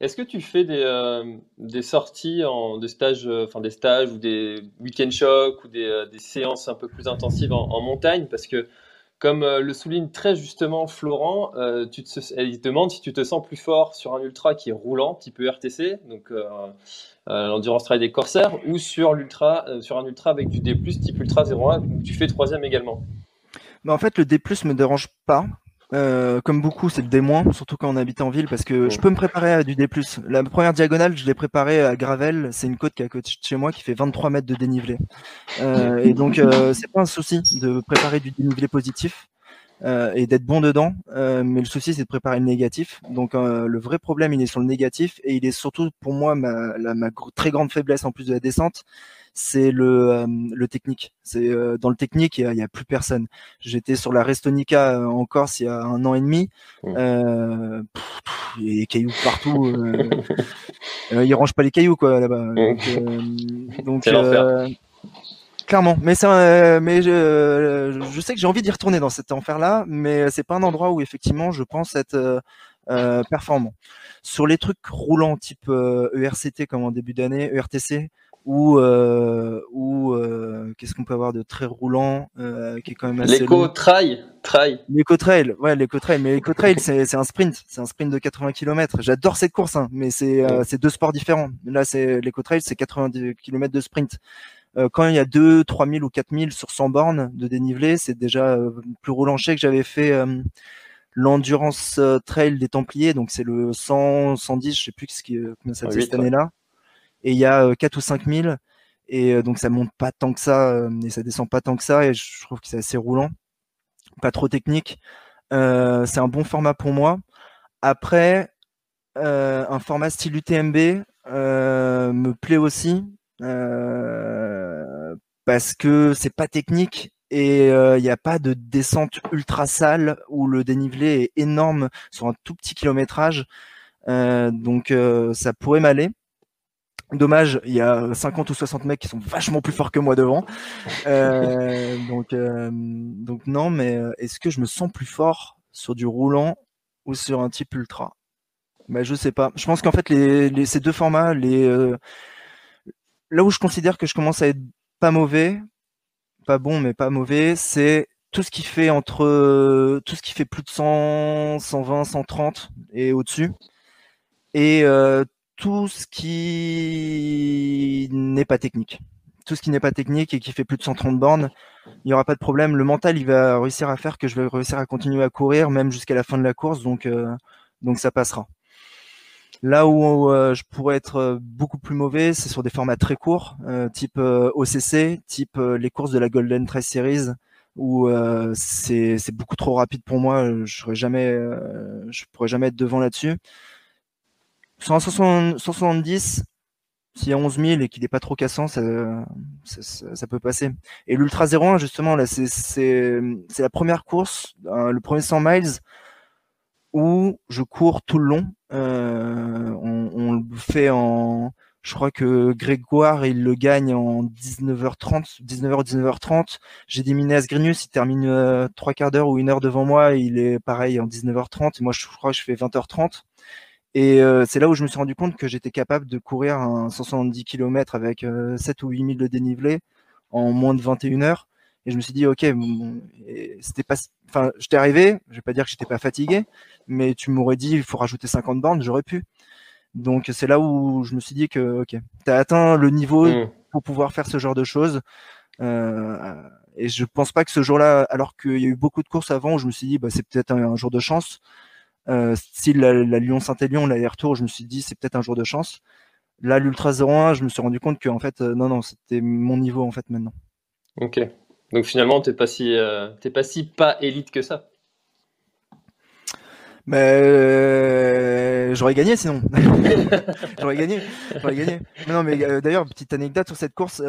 Est-ce que tu fais des, euh, sorties en des stages, euh, enfin des stages ou des week-end shocks ou des, euh, des, séances un peu plus intensives en, montagne? Parce que, comme le souligne très justement Florent, tu te, demande si tu te sens plus fort sur un ultra qui est roulant, type RTC, donc l'endurance trail des corsaires, ou sur l'ultra, sur un ultra avec du D+, type ultra 01, où tu fais troisième également? Mais en fait, le D+ me dérange pas euh, comme beaucoup, c'est le D-, surtout quand on habite en ville, parce que je peux me préparer à du D+. La première diagonale, je l'ai préparée à Gravel, c'est une côte qui est à côté de chez moi, qui fait 23 mètres de dénivelé. Euh, et donc, euh, c'est pas un souci de préparer du dénivelé positif euh, et d'être bon dedans, euh, mais le souci, c'est de préparer le négatif. Donc, le vrai problème, il est sur le négatif, et il est surtout, pour moi, ma, la, ma très grande faiblesse en plus de la descente, c'est le, euh, le technique. C'est euh, dans le technique, il y, a, plus personne. J'étais sur la Restonica euh, en Corse il y a un an et demi. Euh, il y a des cailloux partout. euh, ils rangent pas les cailloux quoi là-bas. Donc, clairement. Mais c'est mais je, je sais que j'ai envie d'y retourner dans cet enfer-là, mais c'est pas un endroit où effectivement je pense être performant. Sur les trucs roulants type ERCT e comme en début d'année, ERTC, ou euh, ou euh, qu'est-ce qu'on peut avoir de très roulant euh, qui est quand même assez l'éco trail trail. L'éco trail ouais l'éco trail. Mais l'éco trail c'est c'est un sprint. C'est un sprint de 80 km j'adore cette course hein, mais c'est euh, c'est deux sports différents. Là c'est l'éco trail c'est 90 km de sprint. euh, quand il y a 2 3000 ou 4000 sur 100 bornes de dénivelé c'est déjà plus roulant je sais que j'avais fait l'endurance trail des Templiers, donc c'est le 100, 110, je sais plus ce qui, combien ça dit cette année-là. Et il y a 4 ou 5 000 et donc ça monte pas tant que ça et ça descend pas tant que ça et je trouve que c'est assez roulant, pas trop technique. c'est un bon format pour moi. Après, un format style UTMB me plaît aussi parce que c'est pas technique et il n'y a pas de descente ultra sale où le dénivelé est énorme sur un tout petit kilométrage. donc ça pourrait m'aller. Dommage, il y a 50 ou 60 mecs qui sont vachement plus forts que moi devant. donc, donc non, mais est-ce que je me sens plus fort sur du roulant ou sur un type ultra? Bah, Je sais pas. Je pense qu'en fait, les, ces deux formats, les, là où je considère que je commence à être pas mauvais, pas bon, mais pas mauvais, c'est tout ce qui fait entre tout ce qui fait plus de 100, 120, 130 et au-dessus, et euh, tout ce qui n'est pas technique. Tout ce qui n'est pas technique et qui fait plus de 130 bornes, il n'y aura pas de problème. Le mental, il va réussir à faire que je vais réussir à continuer à courir, même jusqu'à la fin de la course, donc, euh, donc ça passera. Là où euh, je pourrais être euh, beaucoup plus mauvais, c'est sur des formats très courts, euh, type OCC, type les courses de la Golden Trace Series, où c'est beaucoup trop rapide pour moi. Je serais jamais, je pourrais jamais être devant là-dessus. Sur 170, s'il y a 11 000 et qu'il n'est pas trop cassant, ça, peut passer. Et l'Ultra 01, justement, c'est la première course, le premier 100 miles où je cours tout le long. Euh, on, le fait en, je crois que Grégoire il le gagne en 19h30, 19h ou 19h30. J'ai des Minas Grinius, il termine euh, trois quarts d'heure ou une heure devant moi, il est pareil en 19h30. Et moi je crois que je fais 20h30. Et euh, c'est là où je me suis rendu compte que j'étais capable de courir un 170 km avec 7 ou 8000 de dénivelé en moins de 21 heures. Et je me suis dit, ok, c'était pas, enfin, j'étais arrivé, je vais pas dire que j'étais pas fatigué, mais tu m'aurais dit, il faut rajouter 50 bornes, j'aurais pu. Donc c'est là où je me suis dit que, ok, tu as atteint le niveau mmh. pour pouvoir faire ce genre de choses. Euh, et je pense pas que ce jour-là, alors qu'il y a eu beaucoup de courses avant, où je me suis dit, bah, c'est peut-être un, jour de chance. Euh, si la, Lyon-Saint-Élion, l'aller-retour, je me suis dit, c'est peut-être un jour de chance. Là, l'Ultra 01, je me suis rendu compte que, en fait, euh, non, non, c'était mon niveau, en fait, maintenant. Ok. Donc finalement, t'es pas si, euh, pas si pas élite que ça. Mais euh, j'aurais gagné sinon. j'aurais gagné, j'aurais gagné. Mais non, mais euh, d'ailleurs, petite anecdote sur cette course,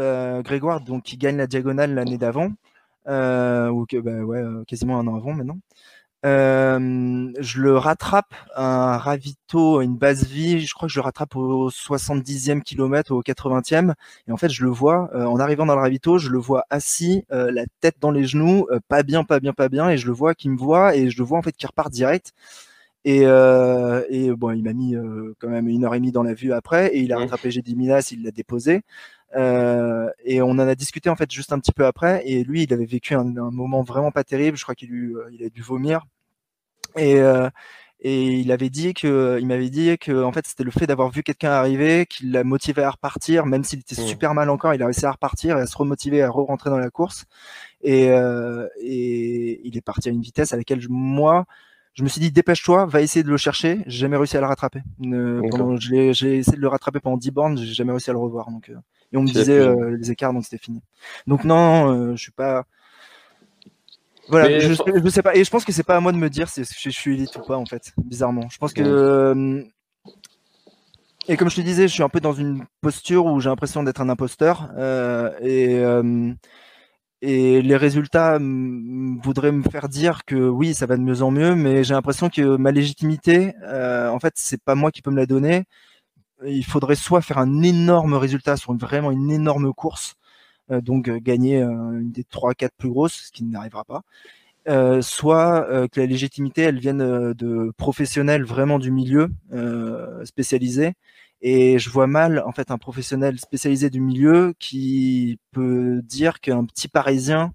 Grégoire, donc qui gagne la diagonale l'année d'avant, ou que, bah, ouais, quasiment un an avant maintenant. Euh, je le rattrape un ravito, une base vie, je crois que je le rattrape au 70e kilomètre, au 80e, et en fait je le vois, euh, en arrivant dans le ravito, je le vois assis, euh, la tête dans les genoux, pas bien, pas bien, pas bien, et je le vois qui me voit, et je le vois en fait qui repart direct. Et, et bon, il m'a mis quand même une heure et demie dans la vue après, et il a rattrapé G10 Minas, il l'a déposé. Euh, et on en a discuté en fait juste un petit peu après. Et lui, il avait vécu un, moment vraiment pas terrible. Je crois qu'il euh, il a dû vomir. Et, euh, et il avait dit que, il m'avait dit que en fait c'était le fait d'avoir vu quelqu'un arriver qui l'a motivé à repartir, même s'il était mmh. super mal encore, il a réussi à repartir et à se remotiver à re-rentrer dans la course. Et, et il est parti à une vitesse à laquelle moi, je me suis dit dépêche-toi, va essayer de le chercher. J'ai jamais réussi à le rattraper. j'ai essayé de le rattraper pendant 10 bornes, j'ai jamais réussi à le revoir. Donc, et on me disait euh, les écarts, donc c'était fini. Donc non, euh, je suis pas. Voilà, je, je, sais pas. Et je pense que c'est pas à moi de me dire si je, suis élite ou pas, en fait, bizarrement. Je pense que. Euh, et comme je te disais, je suis un peu dans une posture où j'ai l'impression d'être un imposteur. et, et les résultats voudraient me faire dire que oui, ça va de mieux en mieux, mais j'ai l'impression que ma légitimité, en fait, c'est pas moi qui peux me la donner il faudrait soit faire un énorme résultat sur vraiment une énorme course, euh, donc euh, gagner euh, une des trois quatre plus grosses, ce qui n'arrivera pas, soit que la légitimité elle vienne de professionnels vraiment du milieu spécialisés. Et je vois mal en fait un professionnel spécialisé du milieu qui peut dire qu'un petit Parisien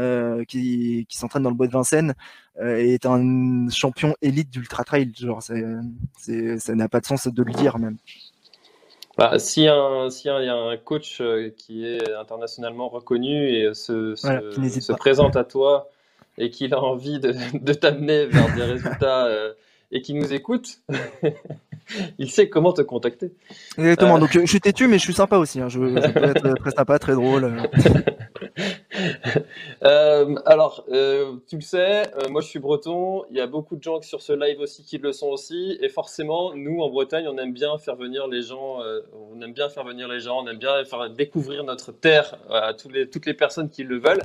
euh, qui, qui s'entraîne dans le bois de Vincennes euh, est un champion élite d'ultra trail. Genre, ça n'a pas de sens de le dire même. Bah, si, un, si y a un coach euh, qui est internationalement reconnu et se, se, présente à toi et qu'il a envie de, de t'amener vers des résultats euh, et qui nous écoute, il sait comment te contacter. Exactement. Euh. Donc je suis têtu, mais je suis sympa aussi. Hein. Je, je, peux être très sympa, très drôle. euh, alors, euh, tu le sais, euh, moi je suis breton. Il y a beaucoup de gens sur ce live aussi qui le sont aussi, et forcément, nous en Bretagne, on aime bien faire venir les gens. On aime bien faire venir les gens. On aime bien faire découvrir notre terre à toutes les, personnes qui le veulent.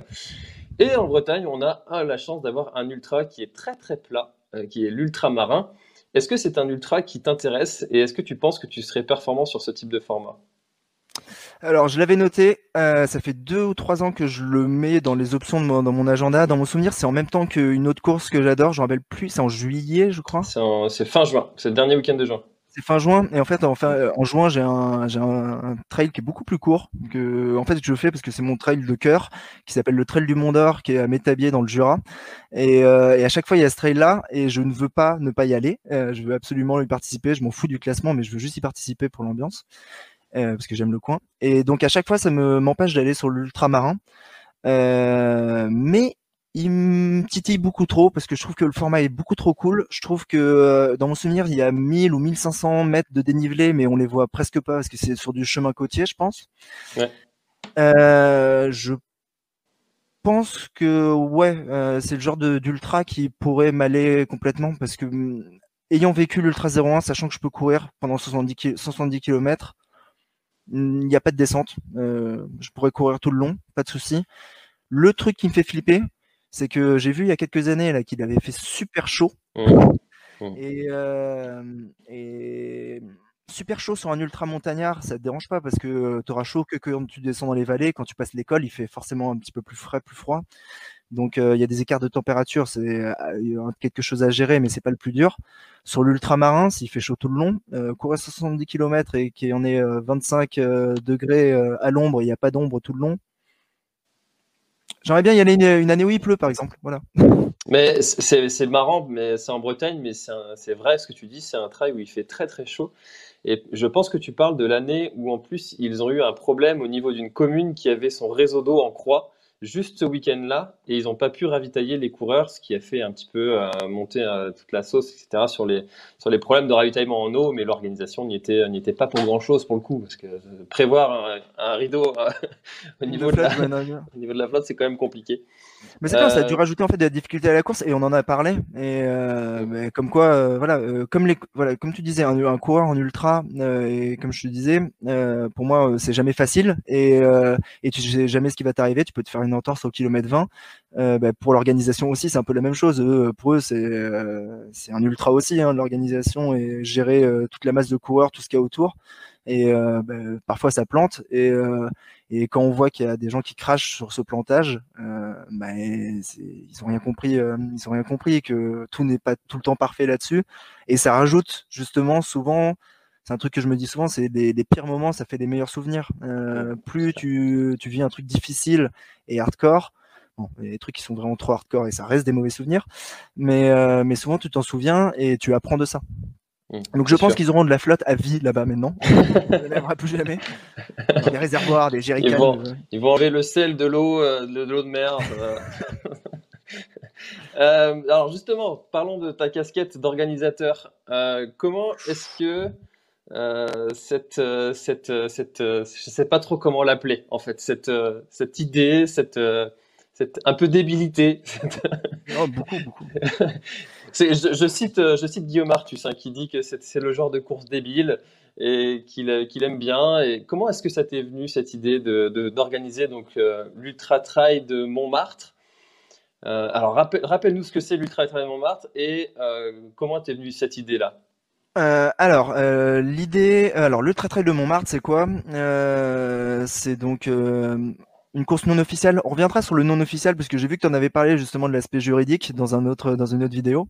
Et en Bretagne, on a la chance d'avoir un ultra qui est très très plat qui est l'ultramarin. Est-ce que c'est un ultra qui t'intéresse et est-ce que tu penses que tu serais performant sur ce type de format? Alors, je l'avais noté, euh, ça fait deux ou trois ans que je le mets dans les options de mon, dans mon agenda. Dans mon souvenir, c'est en même temps qu'une autre course que j'adore, je me rappelle plus, c'est en juillet, je crois. C'est fin juin, c'est le dernier week-end de juin. C'est fin juin. Et en fait en, en juin j'ai un, j'ai un, trail qui est beaucoup plus court que en fait je fais parce que c'est mon trail de cœur qui s'appelle le trail du Mont d'Or qui est à Métabier dans le Jura. Et, euh, et, à chaque fois il y a ce trail là et je ne veux pas ne pas y aller. Euh, je veux absolument y participer. Je m'en fous du classement mais je veux juste y participer pour l'ambiance. euh, parce que j'aime le coin et donc à chaque fois ça me m'empêche d'aller sur l'ultramarin euh, mais il me titille beaucoup trop parce que je trouve que le format est beaucoup trop cool. Je trouve que euh, dans mon souvenir, il y a 1000 ou 1500 mètres de dénivelé, mais on les voit presque pas parce que c'est sur du chemin côtier, je pense. Ouais. Euh, je pense que ouais, euh, c'est le genre d'ultra qui pourrait m'aller complètement parce que mm, ayant vécu l'ultra 01, sachant que je peux courir pendant 70, 70 km, il n'y a pas de descente. Euh, je pourrais courir tout le long, pas de souci. Le truc qui me fait flipper, c'est que j'ai vu il y a quelques années là qu'il avait fait super chaud. Mmh. Mmh. Euh, et, super chaud sur un ultra montagnard, ça te dérange pas parce que tu auras chaud que quand tu descends dans les vallées. Quand tu passes l'école, il fait forcément un petit peu plus frais, plus froid. Donc euh, il y a des écarts de température, c'est quelque chose à gérer, mais c'est pas le plus dur. Sur l'ultramarin, s'il fait chaud tout le long, courir 70 km et qu'il y en ait 25 degrés à l'ombre, il n'y a pas d'ombre tout le long, J'aimerais bien y aller une, année où il pleut, par exemple. Voilà. Mais c'est marrant, mais c'est en Bretagne, mais c'est vrai ce que tu dis, c'est un trail où il fait très très chaud. Et je pense que tu parles de l'année où en plus ils ont eu un problème au niveau d'une commune qui avait son réseau d'eau en croix juste ce week-end-là et ils n'ont pas pu ravitailler les coureurs, ce qui a fait un petit peu euh, monter euh, toute la sauce, etc. sur les, sur les problèmes de ravitaillement en eau, mais l'organisation n'y était, était pas pour grand-chose pour le coup, parce que euh, prévoir un, rideau au, niveau de la, au niveau de la flotte, c'est quand même compliqué. Mais c'est clair, ça a dû euh, rajouter en fait de la difficulté à la course et on en a parlé. Et euh, comme quoi, euh, voilà, comme les, voilà, comme tu disais, un, coureur en ultra et comme je te disais, pour moi, c'est jamais facile et et tu sais jamais ce qui va t'arriver. Tu peux te faire une entorse au kilomètre 20. Bah, pour l'organisation aussi, c'est un peu la même chose. pour eux, c'est c'est un ultra aussi. Hein, l'organisation et gérer toute la masse de coureurs, tout ce qu'il y a autour et euh, bah, parfois ça plante et, euh, et quand on voit qu'il y a des gens qui crachent sur ce plantage, euh, bah, ils ont rien compris, euh, ils ont rien compris que tout n'est pas tout le temps parfait là-dessus et ça rajoute justement souvent c'est un truc que je me dis souvent, c'est des, des, pires moments, ça fait des meilleurs souvenirs. Euh, plus tu, tu vis un truc difficile et hardcore, bon, il y a des trucs qui sont vraiment trop hardcore et ça reste des mauvais souvenirs, mais, euh, mais souvent tu t'en souviens et tu apprends de ça. Mmh, Donc je pense qu'ils auront de la flotte à vie là-bas maintenant. On n'aura plus jamais. Des réservoirs, des jerrycans. Ils vont, ils vont enlever le sel de l'eau, euh, de l'eau de mer. euh, alors justement, parlons de ta casquette d'organisateur. Euh, comment est-ce que euh, cette, euh, cette, euh, cette, je sais pas trop comment l'appeler en fait, cette, cette idée, cette, cette un peu débilité. oh, beaucoup, beaucoup. Je, cite, euh, je cite Guillaume Artus hein, qui dit que c'est le genre de course débile et qu'il aime bien. Comment est-ce que ça t'est venu cette idée d'organiser euh, l'ultra trail de Montmartre? Euh, Alors rappelle-nous ce que c'est l'ultra trail de Montmartre et comment t'es venu cette idée-là? Alors, l'idée, alors le trail de Montmartre, c'est quoi? C'est donc une course non officielle. On reviendra sur le non officiel parce que j'ai vu que tu en avais parlé justement de l'aspect juridique dans un autre dans une autre vidéo.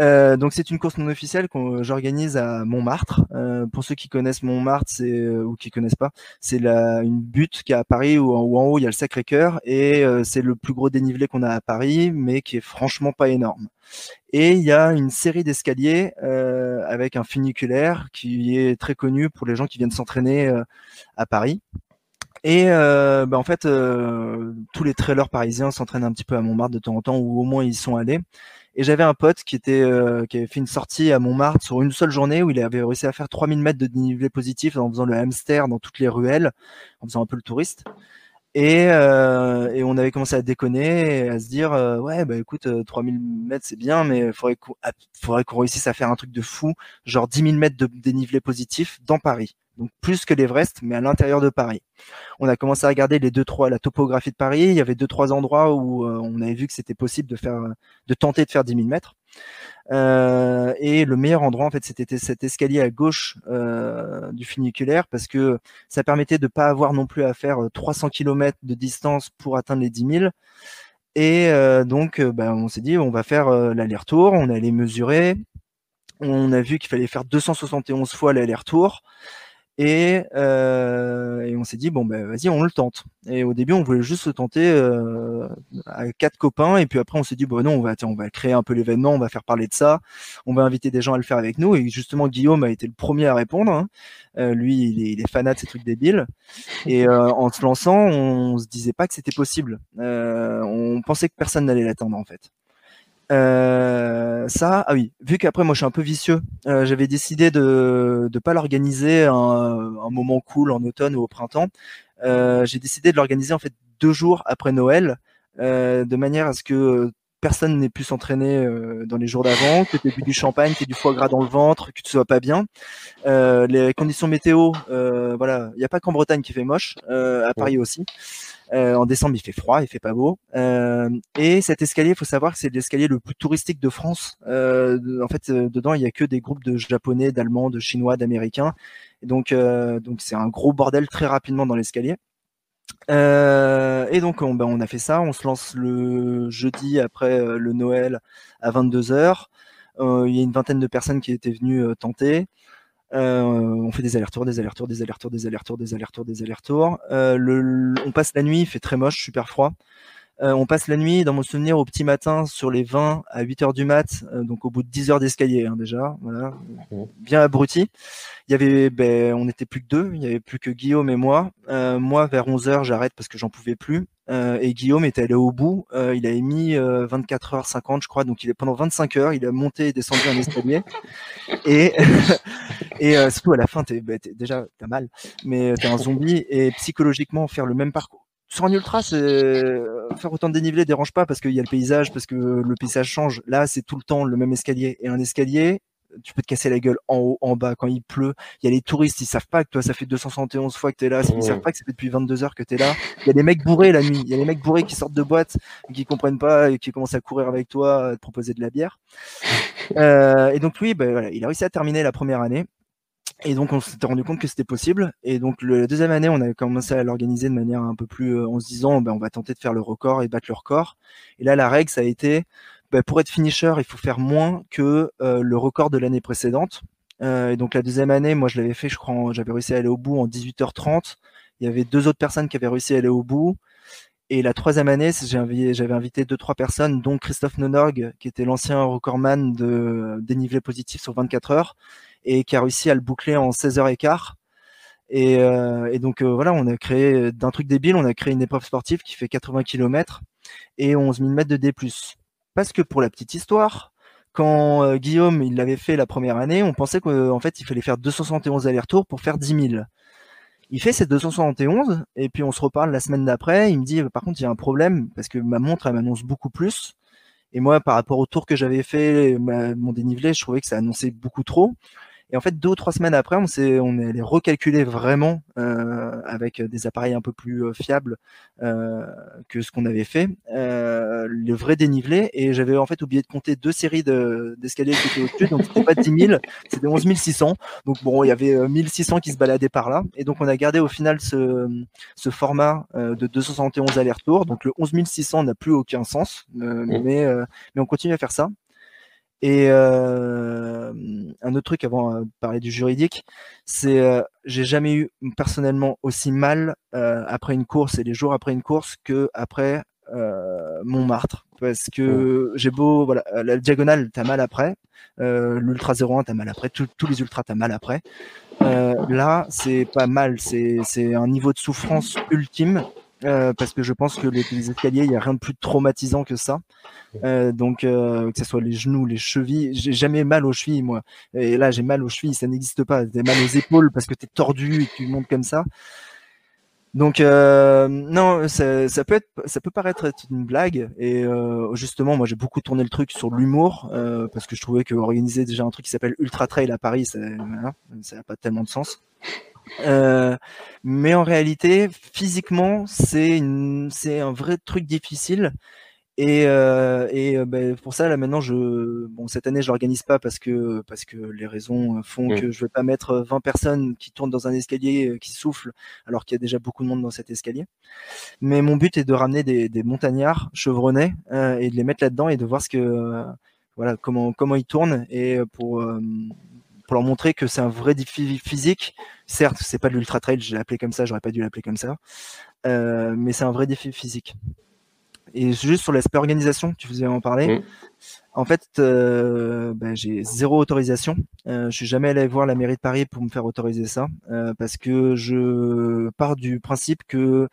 Euh, donc c'est une course non officielle que j'organise à Montmartre. Euh, pour ceux qui connaissent Montmartre, euh, ou qui connaissent pas, c'est la une butte qui est à Paris où, en haut il y a le Sacré-Cœur et euh, c'est le plus gros dénivelé qu'on a à Paris, mais qui est franchement pas énorme. Et il y a une série d'escaliers euh, avec un funiculaire qui est très connu pour les gens qui viennent s'entraîner à Paris. Et euh, bah, en fait, euh, tous les trailers parisiens s'entraînent un petit peu à Montmartre de temps en temps, ou au moins ils sont allés. Et j'avais un pote qui était euh, qui avait fait une sortie à Montmartre sur une seule journée où il avait réussi à faire 3000 mètres de dénivelé positif en faisant le hamster dans toutes les ruelles, en faisant un peu le touriste. Et, euh, on avait commencé à déconner, et à se dire ouais bah écoute 3000 mètres c'est bien, mais faudrait qu'on faudrait qu'on réussisse à faire un truc de fou, genre 10 000 mètres de dénivelé positif dans Paris donc plus que l'Everest, mais à l'intérieur de Paris. On a commencé à regarder les deux trois la topographie de Paris. Il y avait deux trois endroits où euh, on avait vu que c'était possible de faire, de tenter de faire 10 000 mètres. Euh, et le meilleur endroit en fait, c'était cet escalier à gauche euh, du funiculaire parce que ça permettait de pas avoir non plus à faire 300 km de distance pour atteindre les 10 000. Et donc, ben, on s'est dit, on va faire l'aller-retour. On allait mesurer. On a vu qu'il fallait faire 271 fois l'aller-retour. Et, euh, et on s'est dit bon ben vas-y on le tente. Et au début on voulait juste se tenter euh, à quatre copains et puis après on s'est dit bon non on va on va créer un peu l'événement, on va faire parler de ça, on va inviter des gens à le faire avec nous et justement Guillaume a été le premier à répondre. Hein. Euh, lui il est, il est fanat de ces trucs débiles et en se lançant on se disait pas que c'était possible. On pensait que personne n'allait l'atteindre en fait. Euh, ça, ah oui, vu qu'après moi je suis un peu vicieux, euh, j'avais décidé de ne pas l'organiser un, un, moment cool en automne ou au printemps. Euh, j'ai décidé de l'organiser en fait deux jours après Noël, euh, de manière à ce que personne n'ait pu s'entraîner euh, dans les jours d'avant, que tu aies bu du champagne, que tu aies du foie gras dans le ventre, que tu sois pas bien. les conditions météo, voilà, il n'y a pas qu'en Bretagne qui fait moche, à Paris aussi. Euh, en décembre, il fait froid, il fait pas beau. Euh, et cet escalier, il faut savoir que c'est l'escalier le plus touristique de France. Euh, en fait, dedans, il y a que des groupes de Japonais, d'Allemands, de Chinois, d'Américains. Donc, donc c'est un gros bordel très rapidement dans l'escalier. Euh, et donc on, ben, on, a fait ça, on se lance le jeudi après le Noël à 22h. Euh, il y a une vingtaine de personnes qui étaient venues tenter. Euh, on fait des allers-retours, des allers-retours, des allers-retours, des allers-retours, des allers-retours, des allers-retours. Euh, on passe la nuit, il fait très moche, super froid. Euh, on passe la nuit, dans mon souvenir, au petit matin, sur les 20 à 8 heures du mat, donc au bout de 10 heures d'escalier hein, déjà, voilà, bien abruti. Il y avait, ben, on n'était plus que deux, il y avait plus que Guillaume et moi. moi, vers 11 heures, j'arrête parce que j'en pouvais plus. Euh, et Guillaume était allé au bout. Euh, il avait mis 24 h 50, je crois. Donc il est pendant 25 heures, il a monté et descendu un escalier. Et et euh, surtout à la fin, t'es bah, déjà t'as mal, mais t'es un zombie et psychologiquement faire le même parcours. Sur un ultra, faire autant de dénivelé dérange pas parce qu'il y a le paysage, parce que le paysage change. Là, c'est tout le temps le même escalier et un escalier tu peux te casser la gueule en haut, en bas, quand il pleut. Il y a les touristes, ils savent pas que toi, ça fait 271 fois que t'es là. Ils savent pas que ça fait depuis 22 heures que t'es là. Il y a des mecs bourrés la nuit. Il y a des mecs bourrés qui sortent de boîte, qui comprennent pas et qui commencent à courir avec toi, à te proposer de la bière. Euh, et donc lui, ben, voilà, il a réussi à terminer la première année. Et donc on s'était rendu compte que c'était possible. Et donc le, la deuxième année, on a commencé à l'organiser de manière un peu plus euh, en se disant, ben, on va tenter de faire le record et battre le record. Et là, la règle, ça a été, bah, pour être finisher, il faut faire moins que euh, le record de l'année précédente. Euh, et donc la deuxième année, moi je l'avais fait, je crois, j'avais réussi à aller au bout en 18h30. Il y avait deux autres personnes qui avaient réussi à aller au bout. Et la troisième année, j'avais invité deux trois personnes, dont Christophe Nonorg, qui était l'ancien recordman de dénivelé positif sur 24 heures et qui a réussi à le boucler en 16 h 15 Et, euh, et donc voilà, on a créé d'un truc débile, on a créé une épreuve sportive qui fait 80 km et 11 000 mètres de D+. Parce que pour la petite histoire, quand euh, Guillaume il l'avait fait la première année, on pensait qu'en fait il fallait faire 271 allers-retours pour faire 10 000. Il fait ces 271 et puis on se reparle la semaine d'après. Il me dit par contre il y a un problème parce que ma montre elle m'annonce beaucoup plus et moi par rapport au tour que j'avais fait, mon dénivelé, je trouvais que ça annonçait beaucoup trop. Et en fait, deux ou trois semaines après, on s'est on est allé recalculer vraiment euh, avec des appareils un peu plus euh, fiables euh, que ce qu'on avait fait euh, le vrai dénivelé. Et j'avais en fait oublié de compter deux séries d'escaliers qui étaient au-dessus, donc c'était pas 10 000, c'était 11 600. Donc bon, il y avait 1600 qui se baladaient par là. Et donc on a gardé au final ce, ce format de 271 allers-retours. Donc le 11 600 n'a plus aucun sens, mmh. mais mais on continue à faire ça. Et euh, un autre truc avant de parler du juridique, c'est euh, j'ai jamais eu personnellement aussi mal euh, après une course et les jours après une course que après euh, Montmartre. parce que j'ai beau, voilà, la diagonale, t'as mal après, euh, l'ultra 01, t'as mal après, tous les ultras, t'as mal après. Euh, là, c'est pas mal, c'est un niveau de souffrance ultime. Euh, parce que je pense que les, escaliers, il n'y a rien de plus traumatisant que ça. Euh, donc, euh, que ce soit les genoux, les chevilles, j'ai jamais mal aux chevilles, moi. Et là, j'ai mal aux chevilles, ça n'existe pas. J'ai mal aux épaules parce que tu es tordu et que tu montes comme ça. Donc non, ça, peut être, ça peut paraître être une blague et justement, moi j'ai beaucoup tourné le truc sur l'humour parce que je trouvais que organiser déjà un truc qui s'appelle Ultra Trail à Paris, ça n'a pas tellement de sens. Euh, mais en réalité, physiquement, c'est c'est un vrai truc difficile et, euh, et euh, ben, pour ça, là maintenant, je, bon, cette année, je l'organise pas parce que parce que les raisons font mmh. que je vais pas mettre 20 personnes qui tournent dans un escalier qui soufflent, alors qu'il y a déjà beaucoup de monde dans cet escalier. Mais mon but est de ramener des, des montagnards chevronnés euh, et de les mettre là-dedans et de voir ce que, voilà, comment comment ils tournent et pour pour leur montrer que c'est un vrai défi physique. Certes, c'est pas de l'ultra trail, je l'ai appelé comme ça, j'aurais pas dû l'appeler comme ça, mais c'est un vrai défi physique. Et juste sur l'aspect organisation, tu faisais en parler. En fait, euh, ben, j'ai zéro autorisation. Euh, je suis jamais allé voir la mairie de Paris pour me faire autoriser ça, euh, parce que je pars du principe que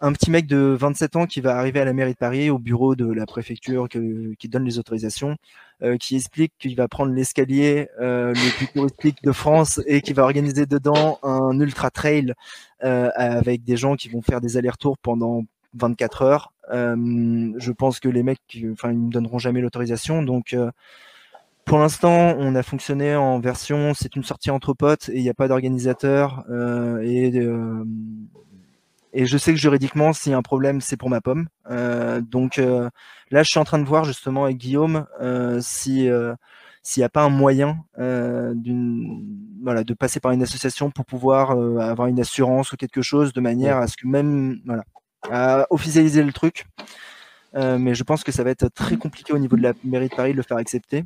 un petit mec de 27 ans qui va arriver à la mairie de Paris, au bureau de la préfecture qui donne les autorisations, euh, qui explique qu'il va prendre l'escalier euh, le plus touristique de France et qui va organiser dedans un ultra trail euh, avec des gens qui vont faire des allers-retours pendant 24 heures. Je pense que les mecs, enfin, ils me donneront jamais l'autorisation. Donc, pour l'instant, on a fonctionné en version, c'est une sortie entre potes et il n'y a pas d'organisateur. Et, et je sais que juridiquement, s'il y a un problème, c'est pour ma pomme. donc là, je suis en train de voir justement avec Guillaume si s'il n'y a pas un moyen d'une voilà de passer par une association pour pouvoir avoir une assurance ou quelque chose de manière à ce que même voilà à officialiser le truc. Euh, mais je pense que ça va être très compliqué au niveau de la mairie de Paris de le faire accepter.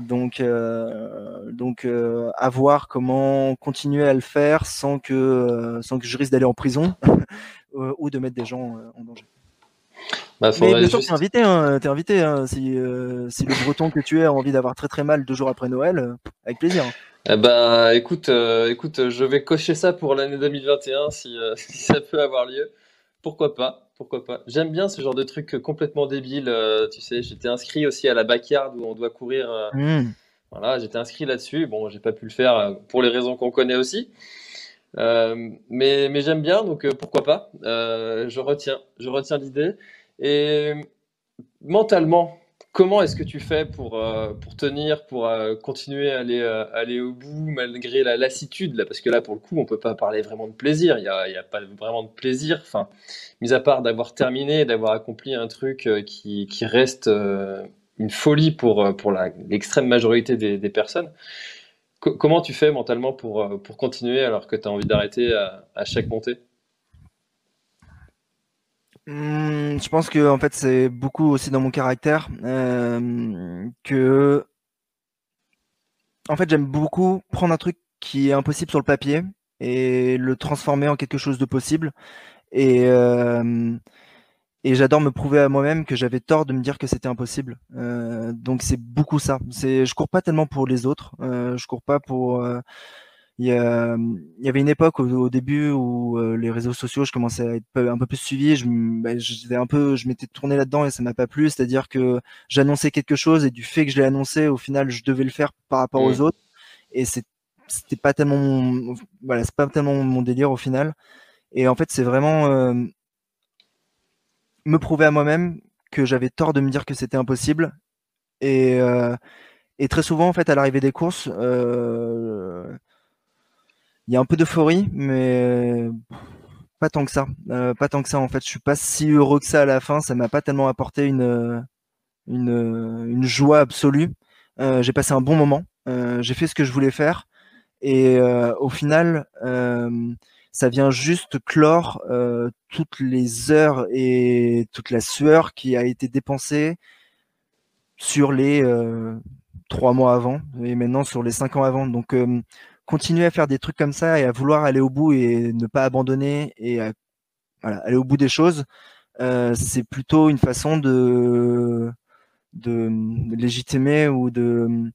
Donc, euh, donc euh, à voir comment continuer à le faire sans que, euh, sans que je risque d'aller en prison euh, ou de mettre des gens en danger. Bah, mais bien sûr, t'es invité, hein, es invité hein, si, si le breton que tu es a envie d'avoir très très mal deux jours après Noël, avec plaisir. Eh ben, écoute, écoute, je vais cocher ça pour l'année 2021 si, si ça peut avoir lieu pourquoi pas Pourquoi pas J'aime bien ce genre de truc complètement débile. Euh, tu sais, j'étais inscrit aussi à la backyard où on doit courir. Euh, hmm. Voilà, j'étais inscrit là-dessus. Bon, j'ai pas pu le faire euh, pour les raisons qu'on connaît aussi. Mais mais j'aime bien, donc pourquoi pas Je retiens, je retiens l'idée. Et mentalement, comment est-ce que tu fais pour, euh, tenir, pour euh, continuer à aller, euh, au bout malgré la lassitude Parce que là, pour le coup, on peut pas parler vraiment de plaisir. Il n'y a, pas vraiment de plaisir. Enfin, mis à part d'avoir terminé, d'avoir accompli un truc qui, reste une folie pour, l'extrême majorité des personnes. Comment tu fais mentalement pour, pour continuer alors que tu as envie d'arrêter à, à chaque montée? Mmh, je pense que en fait c'est beaucoup aussi dans mon caractère euh, que en fait j'aime beaucoup prendre un truc qui est impossible sur le papier et le transformer en quelque chose de possible. Et euh, et j'adore me prouver à moi-même que j'avais tort de me dire que c'était impossible. Euh, donc c'est beaucoup ça. C'est je cours pas tellement pour les autres. Euh, je cours pas pour il y, a, il y avait une époque au, début où euh, les réseaux sociaux, je commençais à être un peu plus suivi. Je, bah, un peu, je m'étais tourné là-dedans et ça m'a pas plu. C'est-à-dire que j'annonçais quelque chose et du fait que je l'ai annoncé, au final, je devais le faire par rapport aux mmh. autres. Et c'était pas tellement, mon, voilà, c'est pas tellement mon délire au final. Et en fait, c'est vraiment euh, me prouver à moi-même que j'avais tort de me dire que c'était impossible. Et, euh, très souvent, en fait, à l'arrivée des courses, euh, il y a un peu d'euphorie, mais pas tant que ça. Euh, pas tant que ça en fait. Je suis pas si heureux que ça à la fin. Ça m'a pas tellement apporté une une, joie absolue. Euh, j'ai passé un bon moment. Euh, j'ai fait ce que je voulais faire et au final, ça vient juste clore toutes les heures et toute la sueur qui a été dépensée sur les trois mois avant et maintenant sur les cinq ans avant. Donc continuer à faire des trucs comme ça et à vouloir aller au bout et ne pas abandonner et à, voilà, aller au bout des choses, c'est plutôt une façon de, de, légitimer ou de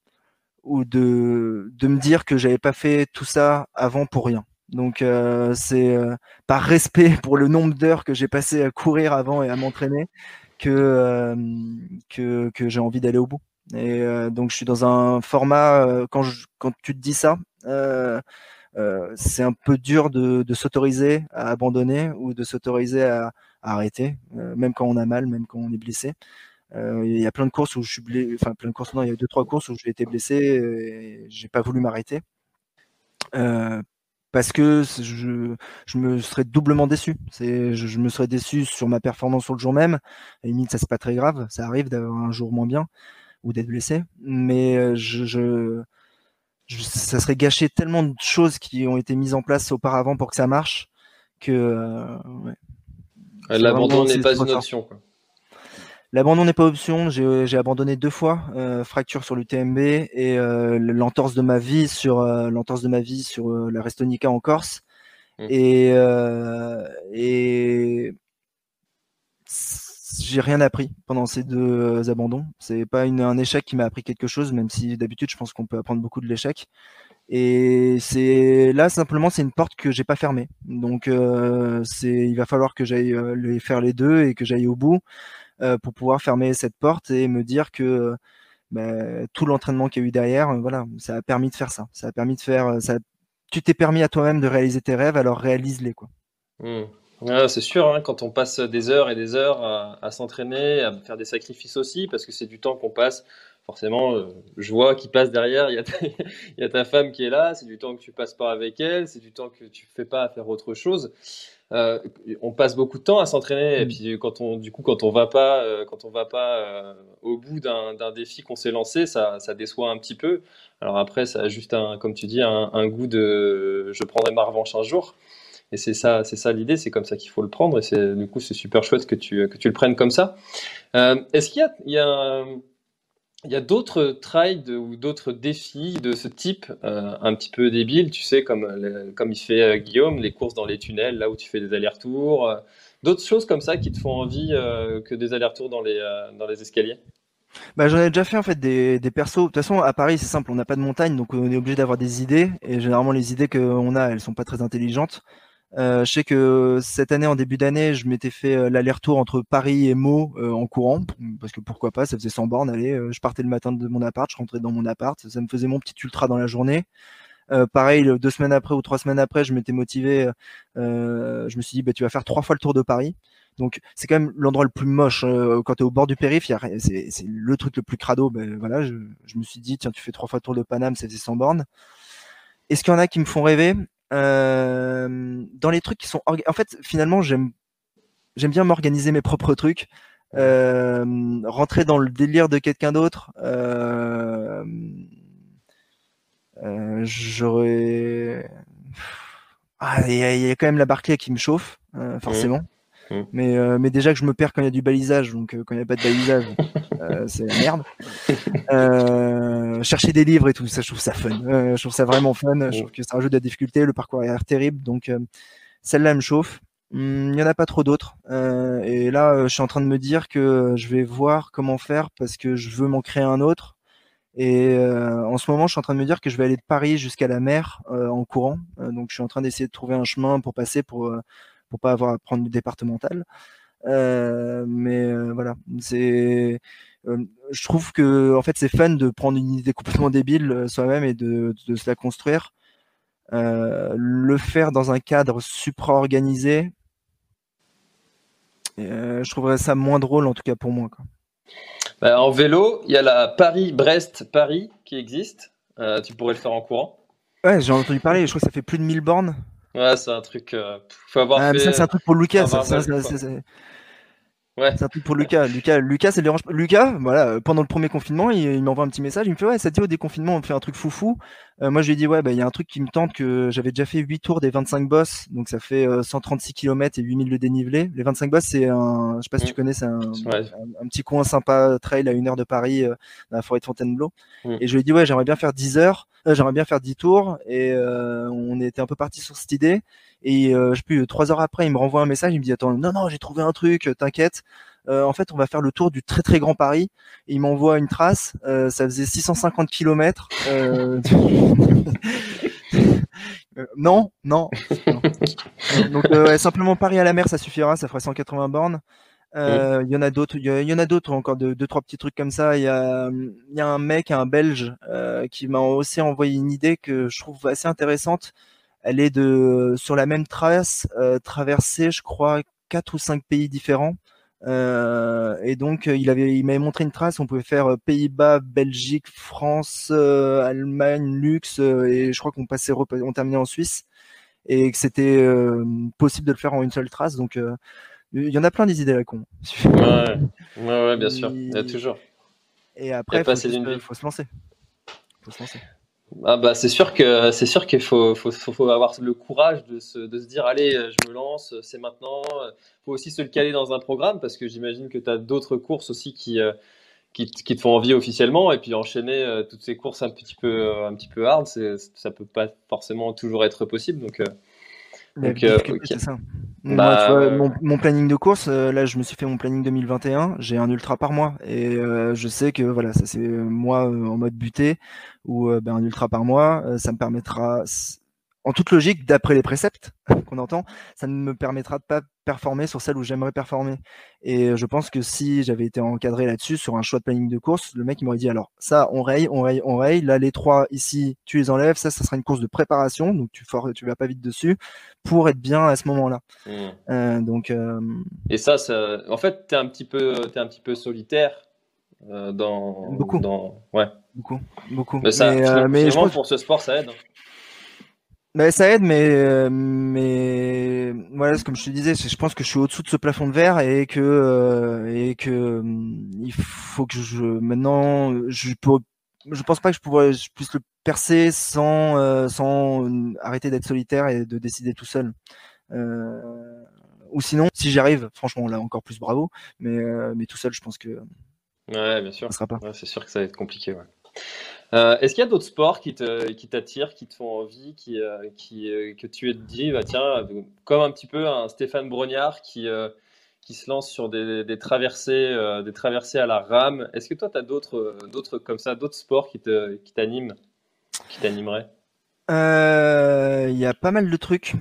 ou de, de me dire que j'avais pas fait tout ça avant pour rien. Donc c'est par respect pour le nombre d'heures que j'ai passé à courir avant et à m'entraîner que, que, que j'ai envie d'aller au bout. Et donc je suis dans un format quand je, quand tu te dis ça, c'est un peu dur de, de s'autoriser à abandonner ou de s'autoriser à, arrêter, même quand on a mal, même quand on est blessé. Il y a plein de courses où je suis blessé, enfin plein de courses, non, il y a deux trois courses où j'ai été blessé, et j'ai pas voulu m'arrêter. Euh, parce que je, je, me serais doublement déçu. C'est, je, me serais déçu sur ma performance sur le jour même. À limite, ça c'est pas très grave, ça arrive d'avoir un jour moins bien ou d'être blessé, mais je, je, ça serait gâché tellement de choses qui ont été mises en place auparavant pour que ça marche que euh, ouais. l'abandon n'est pas une option. Quoi. L'abandon n'est pas option. J'ai abandonné deux fois, euh, fracture sur l'UTMB et euh, l'entorse de ma vie sur euh, l'entorse de ma vie sur euh, la Restonica en Corse. Mmh. Et, et j'ai rien appris pendant ces deux abandons. C'est pas une, un échec qui m'a appris quelque chose, même si d'habitude je pense qu'on peut apprendre beaucoup de l'échec. Et c'est là simplement c'est une porte que j'ai pas fermée. Donc c'est il va falloir que j'aille faire les deux et que j'aille au bout. Euh, pour pouvoir fermer cette porte et me dire que bah, tout l'entraînement qu'il y a eu derrière, euh, voilà, ça a permis de faire ça. Ça a permis de faire, euh, ça, tu t'es permis à toi-même de réaliser tes rêves, alors réalise-les quoi. Mmh. c'est sûr, hein, quand on passe des heures et des heures à, s'entraîner, à faire des sacrifices aussi, parce que c'est du temps qu'on passe. Forcément, je vois qui passe derrière, il y, a ta, il y, a ta, femme qui est là, c'est du temps que tu passes pas avec elle, c'est du temps que tu fais pas à faire autre chose. Euh, on passe beaucoup de temps à s'entraîner. Et mm. puis quand on du coup quand on va pas euh, quand on va pas euh, au bout d'un défi qu'on s'est lancé ça, ça, déçoit un petit peu. Alors après ça a juste un comme tu dis un, goût de je prendrai ma revanche un jour. Et c'est ça c'est ça l'idée c'est comme ça qu'il faut le prendre. Et c'est du coup c'est super chouette que tu que tu le prennes comme ça. Est-ce qu'il y a, il y a il y a d'autres trails ou d'autres défis de ce type, euh, un petit peu débiles, tu sais, comme, comme il fait euh, Guillaume, les courses dans les tunnels, là où tu fais des allers-retours, euh, d'autres choses comme ça qui te font envie que des allers-retours dans les, dans les escaliers? Bah, j'en ai déjà fait en fait des, des persos. De toute façon, à Paris, c'est simple, on n'a pas de montagne, donc on est obligé d'avoir des idées. Et généralement, les idées qu'on a, elles sont pas très intelligentes. Euh, je sais que cette année, en début d'année, je m'étais fait euh, l'aller-retour entre Paris et Meaux euh, en courant, parce que pourquoi pas, ça faisait 100 bornes. Allez, je partais le matin de mon appart, je rentrais dans mon appart, ça me faisait mon petit ultra dans la journée. pareil, deux semaines après ou trois semaines après, je m'étais motivé. je me suis dit, bah, tu vas faire trois fois le tour de Paris. Donc c'est quand même l'endroit le plus moche quand tu es au bord du périph. C'est le truc le plus crado. Ben voilà, je, je, me suis dit tiens tu fais trois fois le tour de Paname, ça faisait 100 bornes. Est-ce qu'il y en a qui me font rêver? euh, dans les trucs qui sont en fait finalement j'aime j'aime bien m'organiser mes propres trucs. Euh, rentrer dans le délire de quelqu'un d'autre euh, euh j'aurais ah il y, a quand même la Barclay qui me chauffe euh, forcément Mm. Mais, euh, mais déjà que je me perds quand il y a du balisage, donc euh, quand il n'y a pas de balisage, euh, c'est la merde. chercher des livres et tout ça, je trouve ça fun. je trouve ça vraiment fun. Je trouve que ça rajoute de la difficulté. Le parcours est terrible, donc celle-là me chauffe. Hmm, il n'y en a pas trop d'autres. et là, je suis en train de me dire que je vais voir comment faire parce que je veux m'en créer un autre. Et en ce moment, je suis en train de me dire que je vais aller de Paris jusqu'à la mer en courant. donc, je suis en train d'essayer de trouver un chemin pour passer pour pour pas avoir à prendre du départemental. Euh, mais euh, voilà, c'est euh, je trouve que en fait c'est fun de prendre une idée complètement débile soi-même et de, de, se la construire. le faire dans un cadre supra-organisé, je trouverais ça moins drôle en tout cas pour moi. Quoi. Bah, en vélo, il y a la Paris-Brest-Paris qui existe. tu pourrais le faire en courant. Ouais, j'ai entendu parler. Je crois que ça fait plus de 1000 bornes. Ouais, c'est un truc. Euh, faut avoir ah, ça, c'est un truc pour Lucas. Ça, ça, Ouais. C'est un truc pour Lucas. Lucas, Lucas, ça dérange pas. Lucas, voilà, euh, pendant le premier confinement, il, m'envoie un petit message. Il me fait Ouais, ça dit au déconfinement, on fait un truc foufou. Moi, je lui ai dit, ouais, bah, il y a un truc qui me tente que j'avais déjà fait 8 tours des 25 boss, donc ça fait 136 km et 8000 de dénivelé. Les 25 boss, c'est un, je sais pas si tu mm. connais, c'est un, un, petit coin sympa, trail à une heure de Paris, dans la forêt de Fontainebleau. Mm. Et je lui ai dit, ouais, j'aimerais bien faire 10 heures, j'aimerais bien faire 10 tours, et on était un peu parti sur cette idée. Et je sais plus, trois heures après, il me renvoie un message, il me dit, attends, non, non, j'ai trouvé un truc, t'inquiète. Euh, en fait, on va faire le tour du très très grand Paris. il m'envoie une trace. Euh, ça faisait 650 km. Euh, non, non. Donc simplement Paris à la mer, ça suffira. Ça ferait 180 bornes. Il y en a d'autres. Il y, en a d'autres encore deux, deux, trois petits trucs comme ça. Il y a, a un mec, un Belge, qui m'a aussi envoyé une idée que je trouve assez intéressante. Elle est de sur la même trace, traverser, je crois, quatre ou cinq pays différents. Euh, et donc il avait, il m'avait montré une trace. On pouvait faire euh, Pays-Bas, Belgique, France, euh, Allemagne, Luxe, et je crois qu'on passait, on terminait en Suisse, et que c'était possible de le faire en une seule trace. Donc il y en a plein des idées là con. Ouais, ouais, ouais, bien sûr. Il y a toujours. Et après, il faut, faut, se lancer. Faut se lancer. Ah bah c'est sûr que c'est sûr qu'il faut, faut, faut, avoir le courage de se, de se dire allez je me lance c'est maintenant il faut aussi se le caler dans un programme parce que j'imagine que tu as d'autres courses aussi qui, euh, qui, qui, te font envie officiellement et puis enchaîner euh, toutes ces courses un petit peu euh, un petit peu hard ça peut pas forcément toujours être possible donc donc, euh, ça. Bah, mon, planning de course, euh, là, je me suis fait mon planning 2021. J'ai un ultra par mois et euh, je sais que voilà, ça c'est moi en mode buté ou ben, un ultra par mois. ça me permettra en toute logique, d'après les préceptes qu'on entend, ça ne me permettra de pas performer sur celle où j'aimerais performer. Et je pense que si j'avais été encadré là-dessus, sur un choix de planning de course, le mec il m'aurait dit alors ça, on raye, on raye, on raye. Là, les trois ici, tu les enlèves. Ça, ça sera une course de préparation, donc tu for tu vas pas vite dessus pour être bien à ce moment-là. Mmh. Euh, donc. Euh... Et ça, ça, en fait, t'es un petit peu, es un petit peu solitaire. Euh, dans beaucoup dans ouais beaucoup beaucoup mais, ça, mais, mais je pense... pour ce sport ça aide hein. Bah, ça aide, mais euh, mais voilà, comme je te disais, je pense que je suis au-dessous de ce plafond de verre et que euh, et que hum, il faut que je maintenant je peux, je pense pas que je pourrais je puisse le percer sans euh, sans arrêter d'être solitaire et de décider tout seul. ou sinon, si j'y arrive, franchement, là encore plus bravo, mais mais tout seul, je pense que ouais, bien sûr, ça sera pas. Ouais, c'est sûr que ça va être compliqué. Ouais. Euh, est-ce qu'il y a d'autres sports qui, te, qui t'attirent, qui te font envie, qui, euh, euh, que tu te dis, bah, tiens, comme un petit peu un Stéphane Brognard qui, se lance sur des, des traversées, des à la rame. Est-ce que toi, tu as d'autres, comme ça, d'autres sports qui t'animent, qui t'animeraient? Il y a pas mal de trucs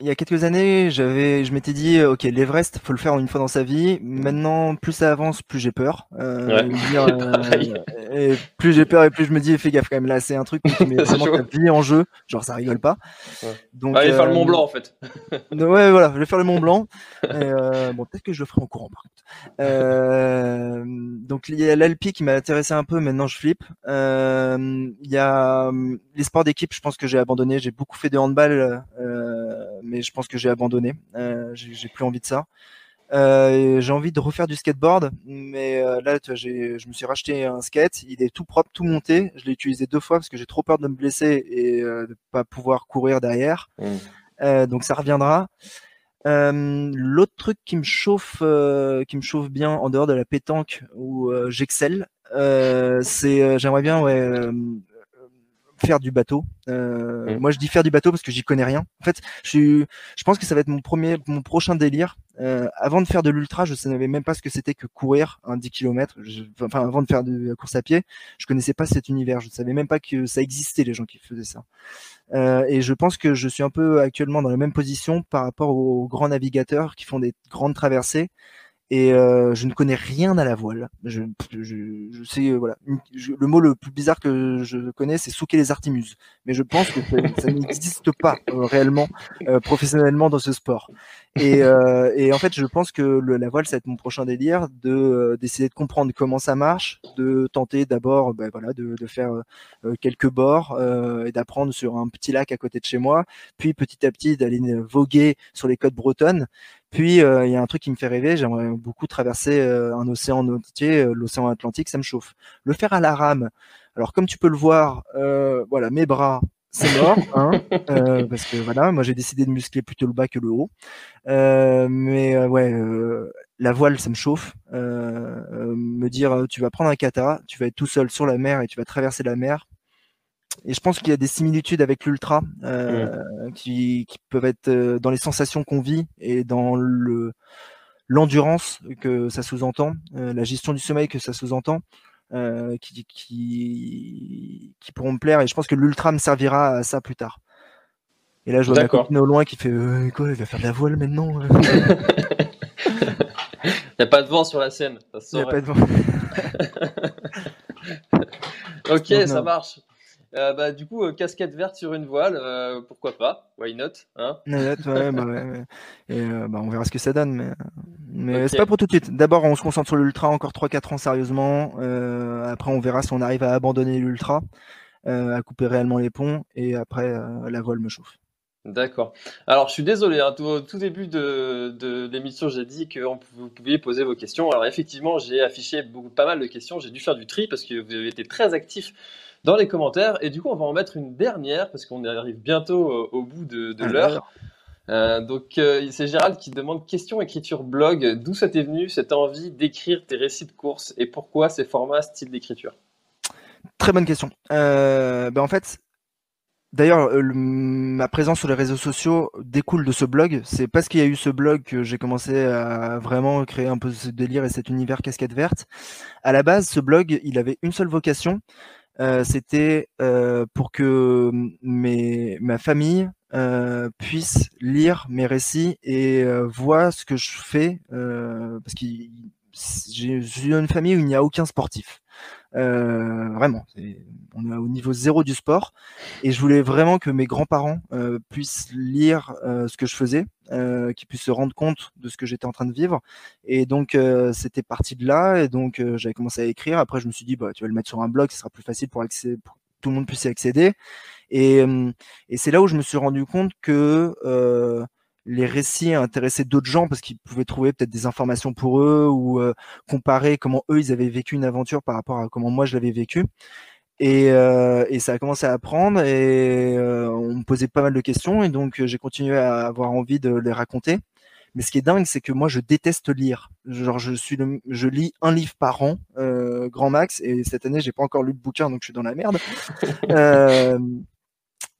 il y a quelques années, j'avais, je m'étais dit, ok, l'Everest, faut le faire une fois dans sa vie. Maintenant, plus ça avance, plus j'ai peur. Euh, euh et plus j'ai peur et plus je me dis, fais gaffe quand même. Là, c'est un truc qui met vraiment ta vie en jeu. Genre, ça rigole pas. Ouais. Donc, Allez faire le Mont Blanc en fait. ouais, voilà, je vais faire le Mont Blanc. Euh, bon, peut-être que je le ferai en courant par contre. Euh, donc, il y a l'Alpi qui m'a intéressé un peu. Maintenant, je flippe. Il y a les sports d'équipe. Je pense que j'ai abandonné. J'ai beaucoup fait de handball mais je pense que j'ai abandonné. Euh, j'ai plus envie de ça. Euh, j'ai envie de refaire du skateboard, mais euh, là, je me suis racheté un skate. Il est tout propre, tout monté. Je l'ai utilisé deux fois parce que j'ai trop peur de me blesser et de pas pouvoir courir derrière. Mmh. donc ça reviendra. L'autre truc qui me chauffe, qui me chauffe bien en dehors de la pétanque où j'excelle, c'est j'aimerais bien ouais, faire du bateau. Euh, mm. Moi, je dis faire du bateau parce que j'y connais rien. En fait, je, je pense que ça va être mon premier, mon prochain délire. Euh, avant de faire de l'ultra, je ne savais même pas ce que c'était que courir un 10 km. enfin, avant de faire de la course à pied, je connaissais pas cet univers. Je ne savais même pas que ça existait les gens qui faisaient ça. Euh, et je pense que je suis un peu actuellement dans la même position par rapport aux grands navigateurs qui font des grandes traversées et euh, je ne connais rien à la voile. Je, je, je sais, euh, voilà, le mot le plus bizarre que je connais, c'est souquer les artimuses. Mais je pense que ça, n'existe pas euh, réellement professionnellement dans ce sport. Et, et, en fait, je pense que la voile, ça va être mon prochain délire, de d'essayer de comprendre comment ça marche, de tenter d'abord, ben voilà, de, de faire quelques bords et d'apprendre sur un petit lac à côté de chez moi, puis petit à petit d'aller voguer sur les côtes bretonnes Puis il y a un truc qui me fait rêver, j'aimerais beaucoup traverser un océan entier, l'océan Atlantique, ça me chauffe. Le faire à la rame. Alors comme tu peux le voir, voilà, mes bras, c'est mort, hein, euh, parce que voilà, moi j'ai décidé de muscler plutôt le bas que le haut. Euh, mais euh, ouais, la voile, ça me chauffe. me dire, tu vas prendre un kata, tu vas être tout seul sur la mer et tu vas traverser la mer. Et je pense qu'il y a des similitudes avec l'ultra mmh. qui, qui, peuvent être dans les sensations qu'on vit et dans le l'endurance que ça sous-entend, la gestion du sommeil que ça sous-entend. Euh, qui, qui, qui pourront me plaire et je pense que l'ultra me servira à ça plus tard. Et là, je vois ma copine au loin qui fait euh, quoi Il va faire de la voile maintenant Il n'y a pas de vent sur la scène. Il n'y a pas de vent. ok, ça marche. Euh, bah, du coup, euh, casquette verte sur une voile, euh, pourquoi pas? Why not hein? Ouais, bah, ouais, Et bah, on verra ce que ça donne, mais, mais c'est pas pour tout de suite. D'abord, on se concentre sur l'ultra encore 3-4 ans sérieusement. après, on verra si on arrive à abandonner l'ultra, à couper réellement les ponts, et après, la voile me chauffe. D'accord. Alors, je suis désolé, hein, au tout début de, de l'émission, j'ai dit que vous pouviez poser vos questions. Alors, effectivement, j'ai affiché beaucoup, pas mal de questions. J'ai dû faire du tri parce que vous avez été très actifs dans les commentaires. Et du coup, on va en mettre une dernière parce qu'on arrive bientôt euh, au bout de, de l'heure. Euh, donc, euh, c'est Gérald qui demande question écriture blog. D'où ça t'est venu cette envie d'écrire tes récits de course et pourquoi ces formats style d'écriture? Très bonne question. Ben, en fait, D'ailleurs, ma présence sur les réseaux sociaux découle de ce blog. C'est parce qu'il y a eu ce blog que j'ai commencé à vraiment créer un peu ce délire et cet univers casquette verte. À la base, ce blog, il avait une seule vocation, euh, c'était euh, pour que mes, ma famille euh, puisse lire mes récits et voir ce que je fais, parce que j'ai une famille où il n'y a aucun sportif. Euh, vraiment, on est au niveau zéro du sport. Et je voulais vraiment que mes grands-parents euh, puissent lire euh, ce que je faisais, qu'ils puissent se rendre compte de ce que j'étais en train de vivre. Et donc, c'était parti de là. Et donc, j'avais commencé à écrire. Après, je me suis dit, bah, tu vas le mettre sur un blog, ce sera plus facile pour, pour que tout le monde puisse y accéder. Et, et c'est là où je me suis rendu compte que les récits intéressaient d'autres gens parce qu'ils pouvaient trouver peut-être des informations pour eux ou euh, comparer comment eux ils avaient vécu une aventure par rapport à comment moi je l'avais vécu. Et, euh, et, ça a commencé à apprendre et euh, on me posait pas mal de questions et donc j'ai continué à avoir envie de les raconter. Mais ce qui est dingue, c'est que moi je déteste lire. Genre je suis je lis un livre par an, grand max. Et cette année j'ai pas encore lu de bouquin donc je suis dans la merde.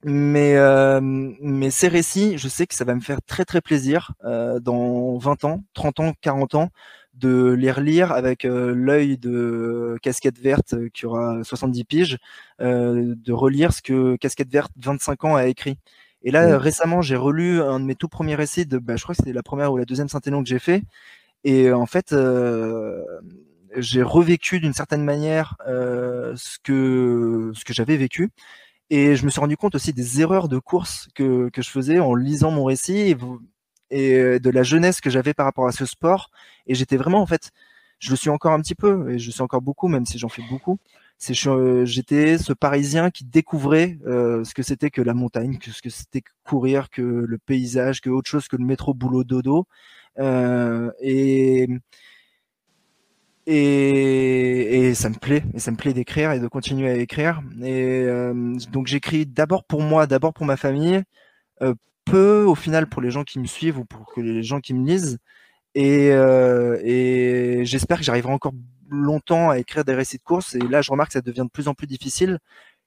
Mais, euh, mais ces récits, je sais que ça va me faire très très plaisir euh, dans 20 ans, 30 ans, 40 ans de les relire avec euh, l'œil de Casquette Verte euh, qui aura 70 piges, euh, de relire ce que Casquette Verte 25 ans a écrit. Et là, mmh. récemment, j'ai relu un de mes tout premiers récits de, bah, je crois que c'était la première ou la deuxième Saint-Élion que j'ai fait. Et en fait, j'ai revécu d'une certaine manière ce que ce que j'avais vécu et je me suis rendu compte aussi des erreurs de course que, que je faisais en lisant mon récit et, et euh, de la jeunesse que j'avais par rapport à ce sport. Et j'étais vraiment, en fait, je le suis encore un petit peu, et je suis encore beaucoup, même si j'en fais beaucoup. C'est euh, j'étais ce Parisien qui découvrait euh, ce que c'était que la montagne, que ce que c'était que courir, que le paysage, que autre chose que le métro boulot dodo. Euh, et et, et, ça me plaît, et ça me plaît d'écrire et de continuer à écrire. Et euh, donc j'écris d'abord pour moi, d'abord pour ma famille, euh, peu au final pour les gens qui me suivent ou pour que les gens qui me lisent. Et, euh, et j'espère que j'arriverai encore longtemps à écrire des récits de course. Et là, je remarque que ça devient de plus en plus difficile.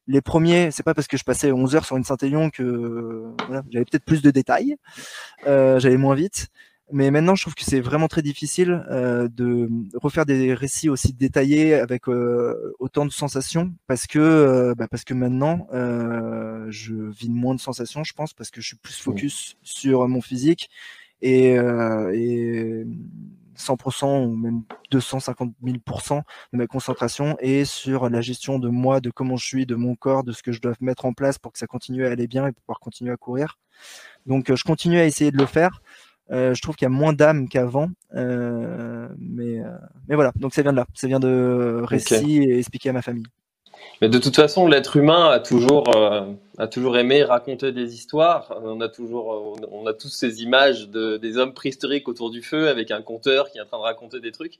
Les premiers, c'est pas parce que je passais 11 heures sur une Saint-Élion que voilà, j'avais peut-être plus de détails, euh, j'allais moins vite. Mais maintenant, je trouve que c'est vraiment très difficile euh, de refaire des récits aussi détaillés avec euh, autant de sensations parce que euh, bah parce que maintenant, euh, je vis moins de sensations, je pense, parce que je suis plus focus sur mon physique et, euh, et 100% ou même 250 000% de ma concentration est sur la gestion de moi, de comment je suis, de mon corps, de ce que je dois mettre en place pour que ça continue à aller bien et pour pouvoir continuer à courir. Donc, je continue à essayer de le faire. Euh, je trouve qu'il y a moins d'âme qu'avant, euh, mais euh, mais voilà. Donc ça vient de là, ça vient de récits et expliquer à ma famille. Mais de toute façon, l'être humain a toujours, euh, a toujours aimé raconter des histoires. On a toujours, on a tous ces images de, des hommes préhistoriques autour du feu avec un conteur qui est en train de raconter des trucs.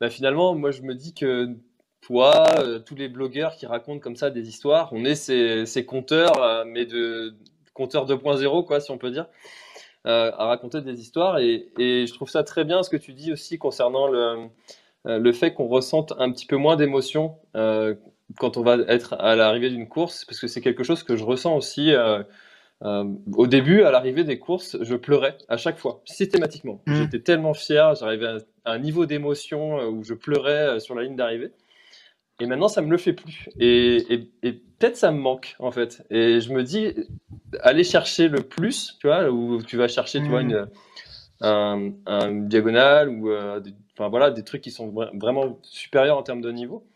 Bah, finalement, moi, je me dis que toi, euh, tous les blogueurs qui racontent comme ça des histoires, on est ces, ces conteurs, euh, mais de conteurs 2.0, quoi, si on peut dire, euh, à raconter des histoires. Et, et, je trouve ça très bien ce que tu dis aussi concernant le, le fait qu'on ressente un petit peu moins d'émotions quand on va être à l'arrivée d'une course, parce que c'est quelque chose que je ressens aussi. Euh, euh, au début, à l'arrivée des courses, je pleurais à chaque fois, systématiquement. Mmh. J'étais tellement fier, j'arrivais à, un niveau d'émotion euh, où je pleurais euh, sur la ligne d'arrivée. Et maintenant, ça me le fait plus. Et, et, et peut-être ça me manque, en fait. Et je me dis, aller chercher le plus, tu vois, où tu vas chercher, mmh. tu vois, mmh. une, un, un diagonale ou euh, des, enfin, voilà, des trucs qui sont vraiment supérieurs en termes de niveau.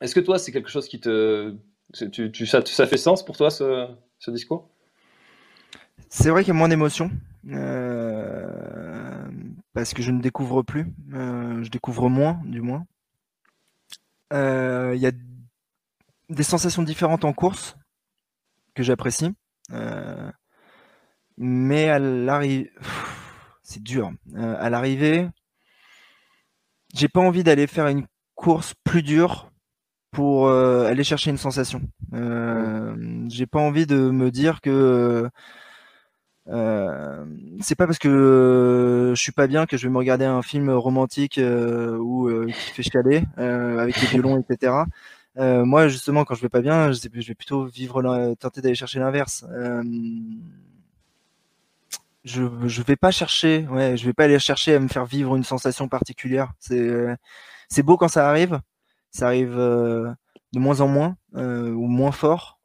Est-ce que toi, c'est quelque chose qui te. Tu, tu, ça, ça fait sens pour toi, ce, ce discours? C'est vrai qu'il y a moins d'émotions. Euh, parce que je ne découvre plus. Euh, je découvre moins, du moins. Euh, il y a des sensations différentes en course que j'apprécie. Euh, mais à l'arrivée. C'est dur. Euh, à l'arrivée, j'ai pas envie d'aller faire une course plus dure pour aller chercher une sensation. J'ai pas envie de me dire que euh, c'est pas parce que je suis pas bien que je vais me regarder un film romantique euh, ou euh, qui fait chialer avec les violons, etc. moi, justement, quand je vais pas bien, je, vais plutôt vivre, tenter d'aller chercher l'inverse. je je vais pas chercher, ouais, je vais pas aller chercher à me faire vivre une sensation particulière. C'est c'est beau quand ça arrive, ça arrive euh, de moins en moins euh, ou moins fort.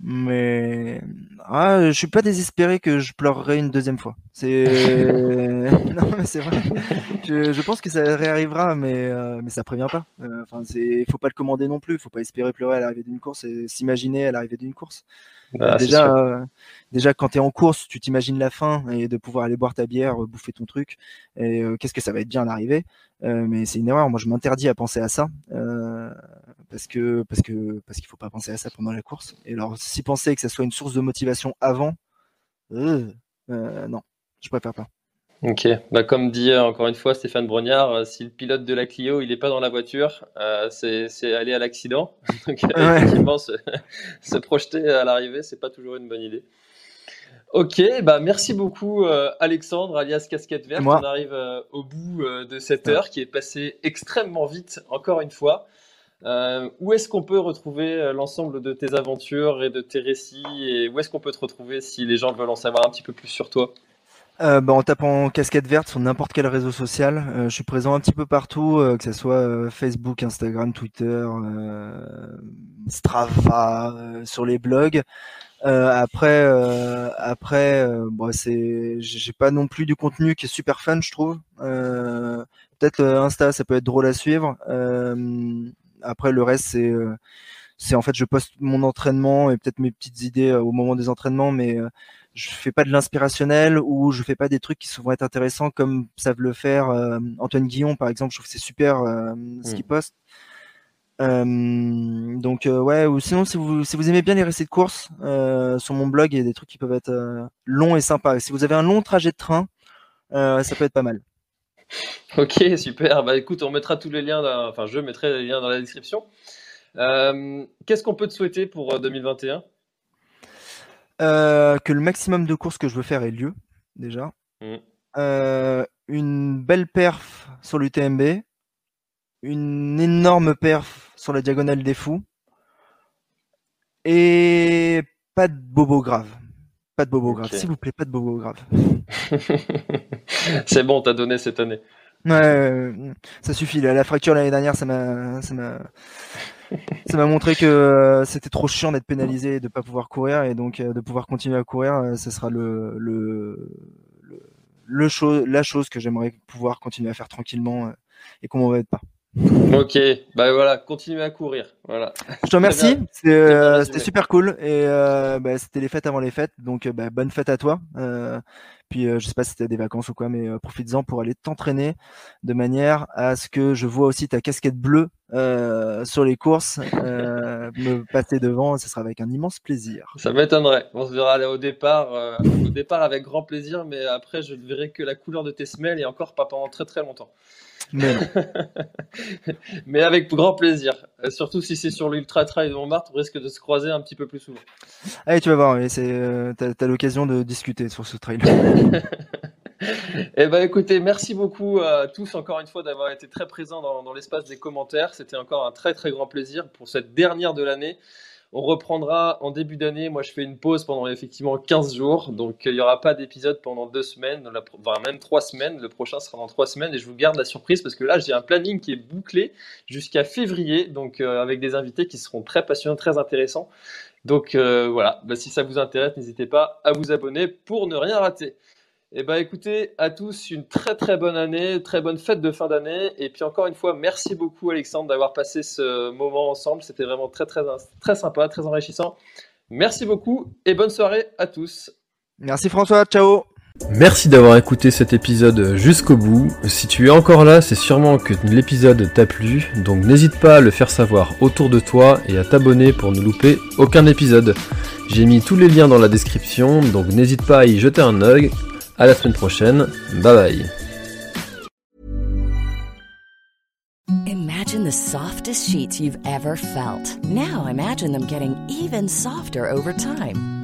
Mais ah, je suis pas désespéré que je pleurerai une deuxième fois. C'est non mais c'est vrai. Je, pense que ça réarrivera, mais euh, mais ça prévient pas. Euh, enfin, c'est faut pas le commander non plus. Faut pas espérer pleurer à l'arrivée d'une course et s'imaginer à l'arrivée d'une course. Bah, déjà, euh, déjà quand tu es en course, tu t'imagines la fin et de pouvoir aller boire ta bière, bouffer ton truc. Et euh, qu'est-ce que ça va être bien à l'arrivée euh, Mais c'est une erreur. Moi, je m'interdis à penser à ça parce que parce que parce qu'il faut pas penser à ça pendant la course. Et alors, si penser que ça soit une source de motivation avant, non, je préfère pas. Ok, bah, comme dit encore une fois Stéphane Brognard, si le pilote de la Clio il n'est pas dans la voiture, euh, c'est aller à l'accident. Donc ouais. effectivement, se, se, projeter à l'arrivée, c'est pas toujours une bonne idée. Ok, bah merci beaucoup euh, Alexandre, alias Casquette Verte. On arrive euh, au bout de cette heure qui est passée extrêmement vite, encore une fois. où est-ce qu'on peut retrouver l'ensemble de tes aventures et de tes récits et où est-ce qu'on peut te retrouver si les gens veulent en savoir un petit peu plus sur toi? Euh, bah, en tapant casquette verte sur n'importe quel réseau social. Euh, je suis présent un petit peu partout, euh, que ce soit euh, Facebook, Instagram, Twitter, euh, Strava, sur les blogs. après, après, bon, c'est, j'ai pas non plus du contenu qui est super fun, je trouve. Peut-être Insta, ça peut être drôle à suivre. après, le reste, c'est c'est en fait je poste mon entraînement et peut-être mes petites idées au moment des entraînements, mais je fais pas de l'inspirationnel ou je fais pas des trucs qui vont être intéressants comme savent le faire euh, Antoine Guillon par exemple je trouve que c'est super euh, ce mmh. qu'il poste. Euh, donc ouais ou sinon si vous si vous aimez bien les récits de course sur mon blog il y a des trucs qui peuvent être longs et sympas. Si vous avez un long trajet de train ça peut être pas mal. Ok super. Bah écoute on mettra tous les liens dans, enfin je mettrai les liens dans la description. Qu'est-ce qu'on peut te souhaiter pour 2021? Euh, que le maximum de courses que je veux faire ait lieu, déjà. Mmh. Euh, une belle perf sur l'UTMB. Une énorme perf sur la diagonale des fous. Et pas de bobo grave. Pas de bobo okay. grave. S'il vous plaît, pas de bobo grave. C'est bon, t'as donné cette année. Ouais, ça suffit. La, la fracture l'année dernière, ça m'a, ça m'a, ça m'a montré que euh, c'était trop chiant d'être pénalisé et de pas pouvoir courir et donc euh, de pouvoir continuer à courir, euh, ce sera le le, le, le chose, la chose que j'aimerais pouvoir continuer à faire tranquillement et qu'on m'embête pas. Ok, bah voilà, continuez à courir. Voilà. Je te remercie, c'était super cool et bah, c'était les fêtes avant les fêtes, donc bah, bonne fête à toi. puis je sais pas si c'était des vacances ou quoi, mais profites-en pour aller t'entraîner de manière à ce que je vois aussi ta casquette bleue euh, sur les courses, euh, me passer devant, ce sera avec un immense plaisir. Ça m'étonnerait. On se verra au départ, euh, au départ avec grand plaisir, mais après je ne verrai que la couleur de tes semelles et encore pas pendant très très longtemps. Mais, mais avec grand plaisir. Euh, surtout si c'est sur l'Ultra Trail de Montmartre, on risque de se croiser un petit peu plus souvent. Allez, tu vas voir, euh, t'as, as, l'occasion de discuter sur ce trail. eh ben, écoutez, merci beaucoup à tous encore une fois d'avoir été très présents dans, dans l'espace des commentaires. C'était encore un très très grand plaisir pour cette dernière de l'année. On reprendra en début d'année. Moi, je fais une pause pendant effectivement 15 jours. Donc, il n'y aura pas d'épisode pendant deux semaines, enfin, même trois semaines. Le prochain sera dans trois semaines. Et je vous garde la surprise parce que là, j'ai un planning qui est bouclé jusqu'à février. Donc, euh, avec des invités qui seront très passionnants, très intéressants. Donc, euh, voilà. Bah, si ça vous intéresse, n'hésitez pas à vous abonner pour ne rien rater. Eh ben, écoutez, à tous, une très très bonne année, très bonne fête de fin d'année. Et puis encore une fois, merci beaucoup Alexandre d'avoir passé ce moment ensemble. C'était vraiment très très très sympa, très enrichissant. Merci beaucoup et bonne soirée à tous. Merci François, ciao. Merci d'avoir écouté cet épisode jusqu'au bout. Si tu es encore là, c'est sûrement que l'épisode t'a plu, donc n'hésite pas à le faire savoir autour de toi et à t'abonner pour ne louper aucun épisode. J'ai mis tous les liens dans la description, donc n'hésite pas à y jeter un œil. À la semaine prochaine. Bye bye. Imagine the softest sheets you've ever felt. Now imagine them getting even softer over time.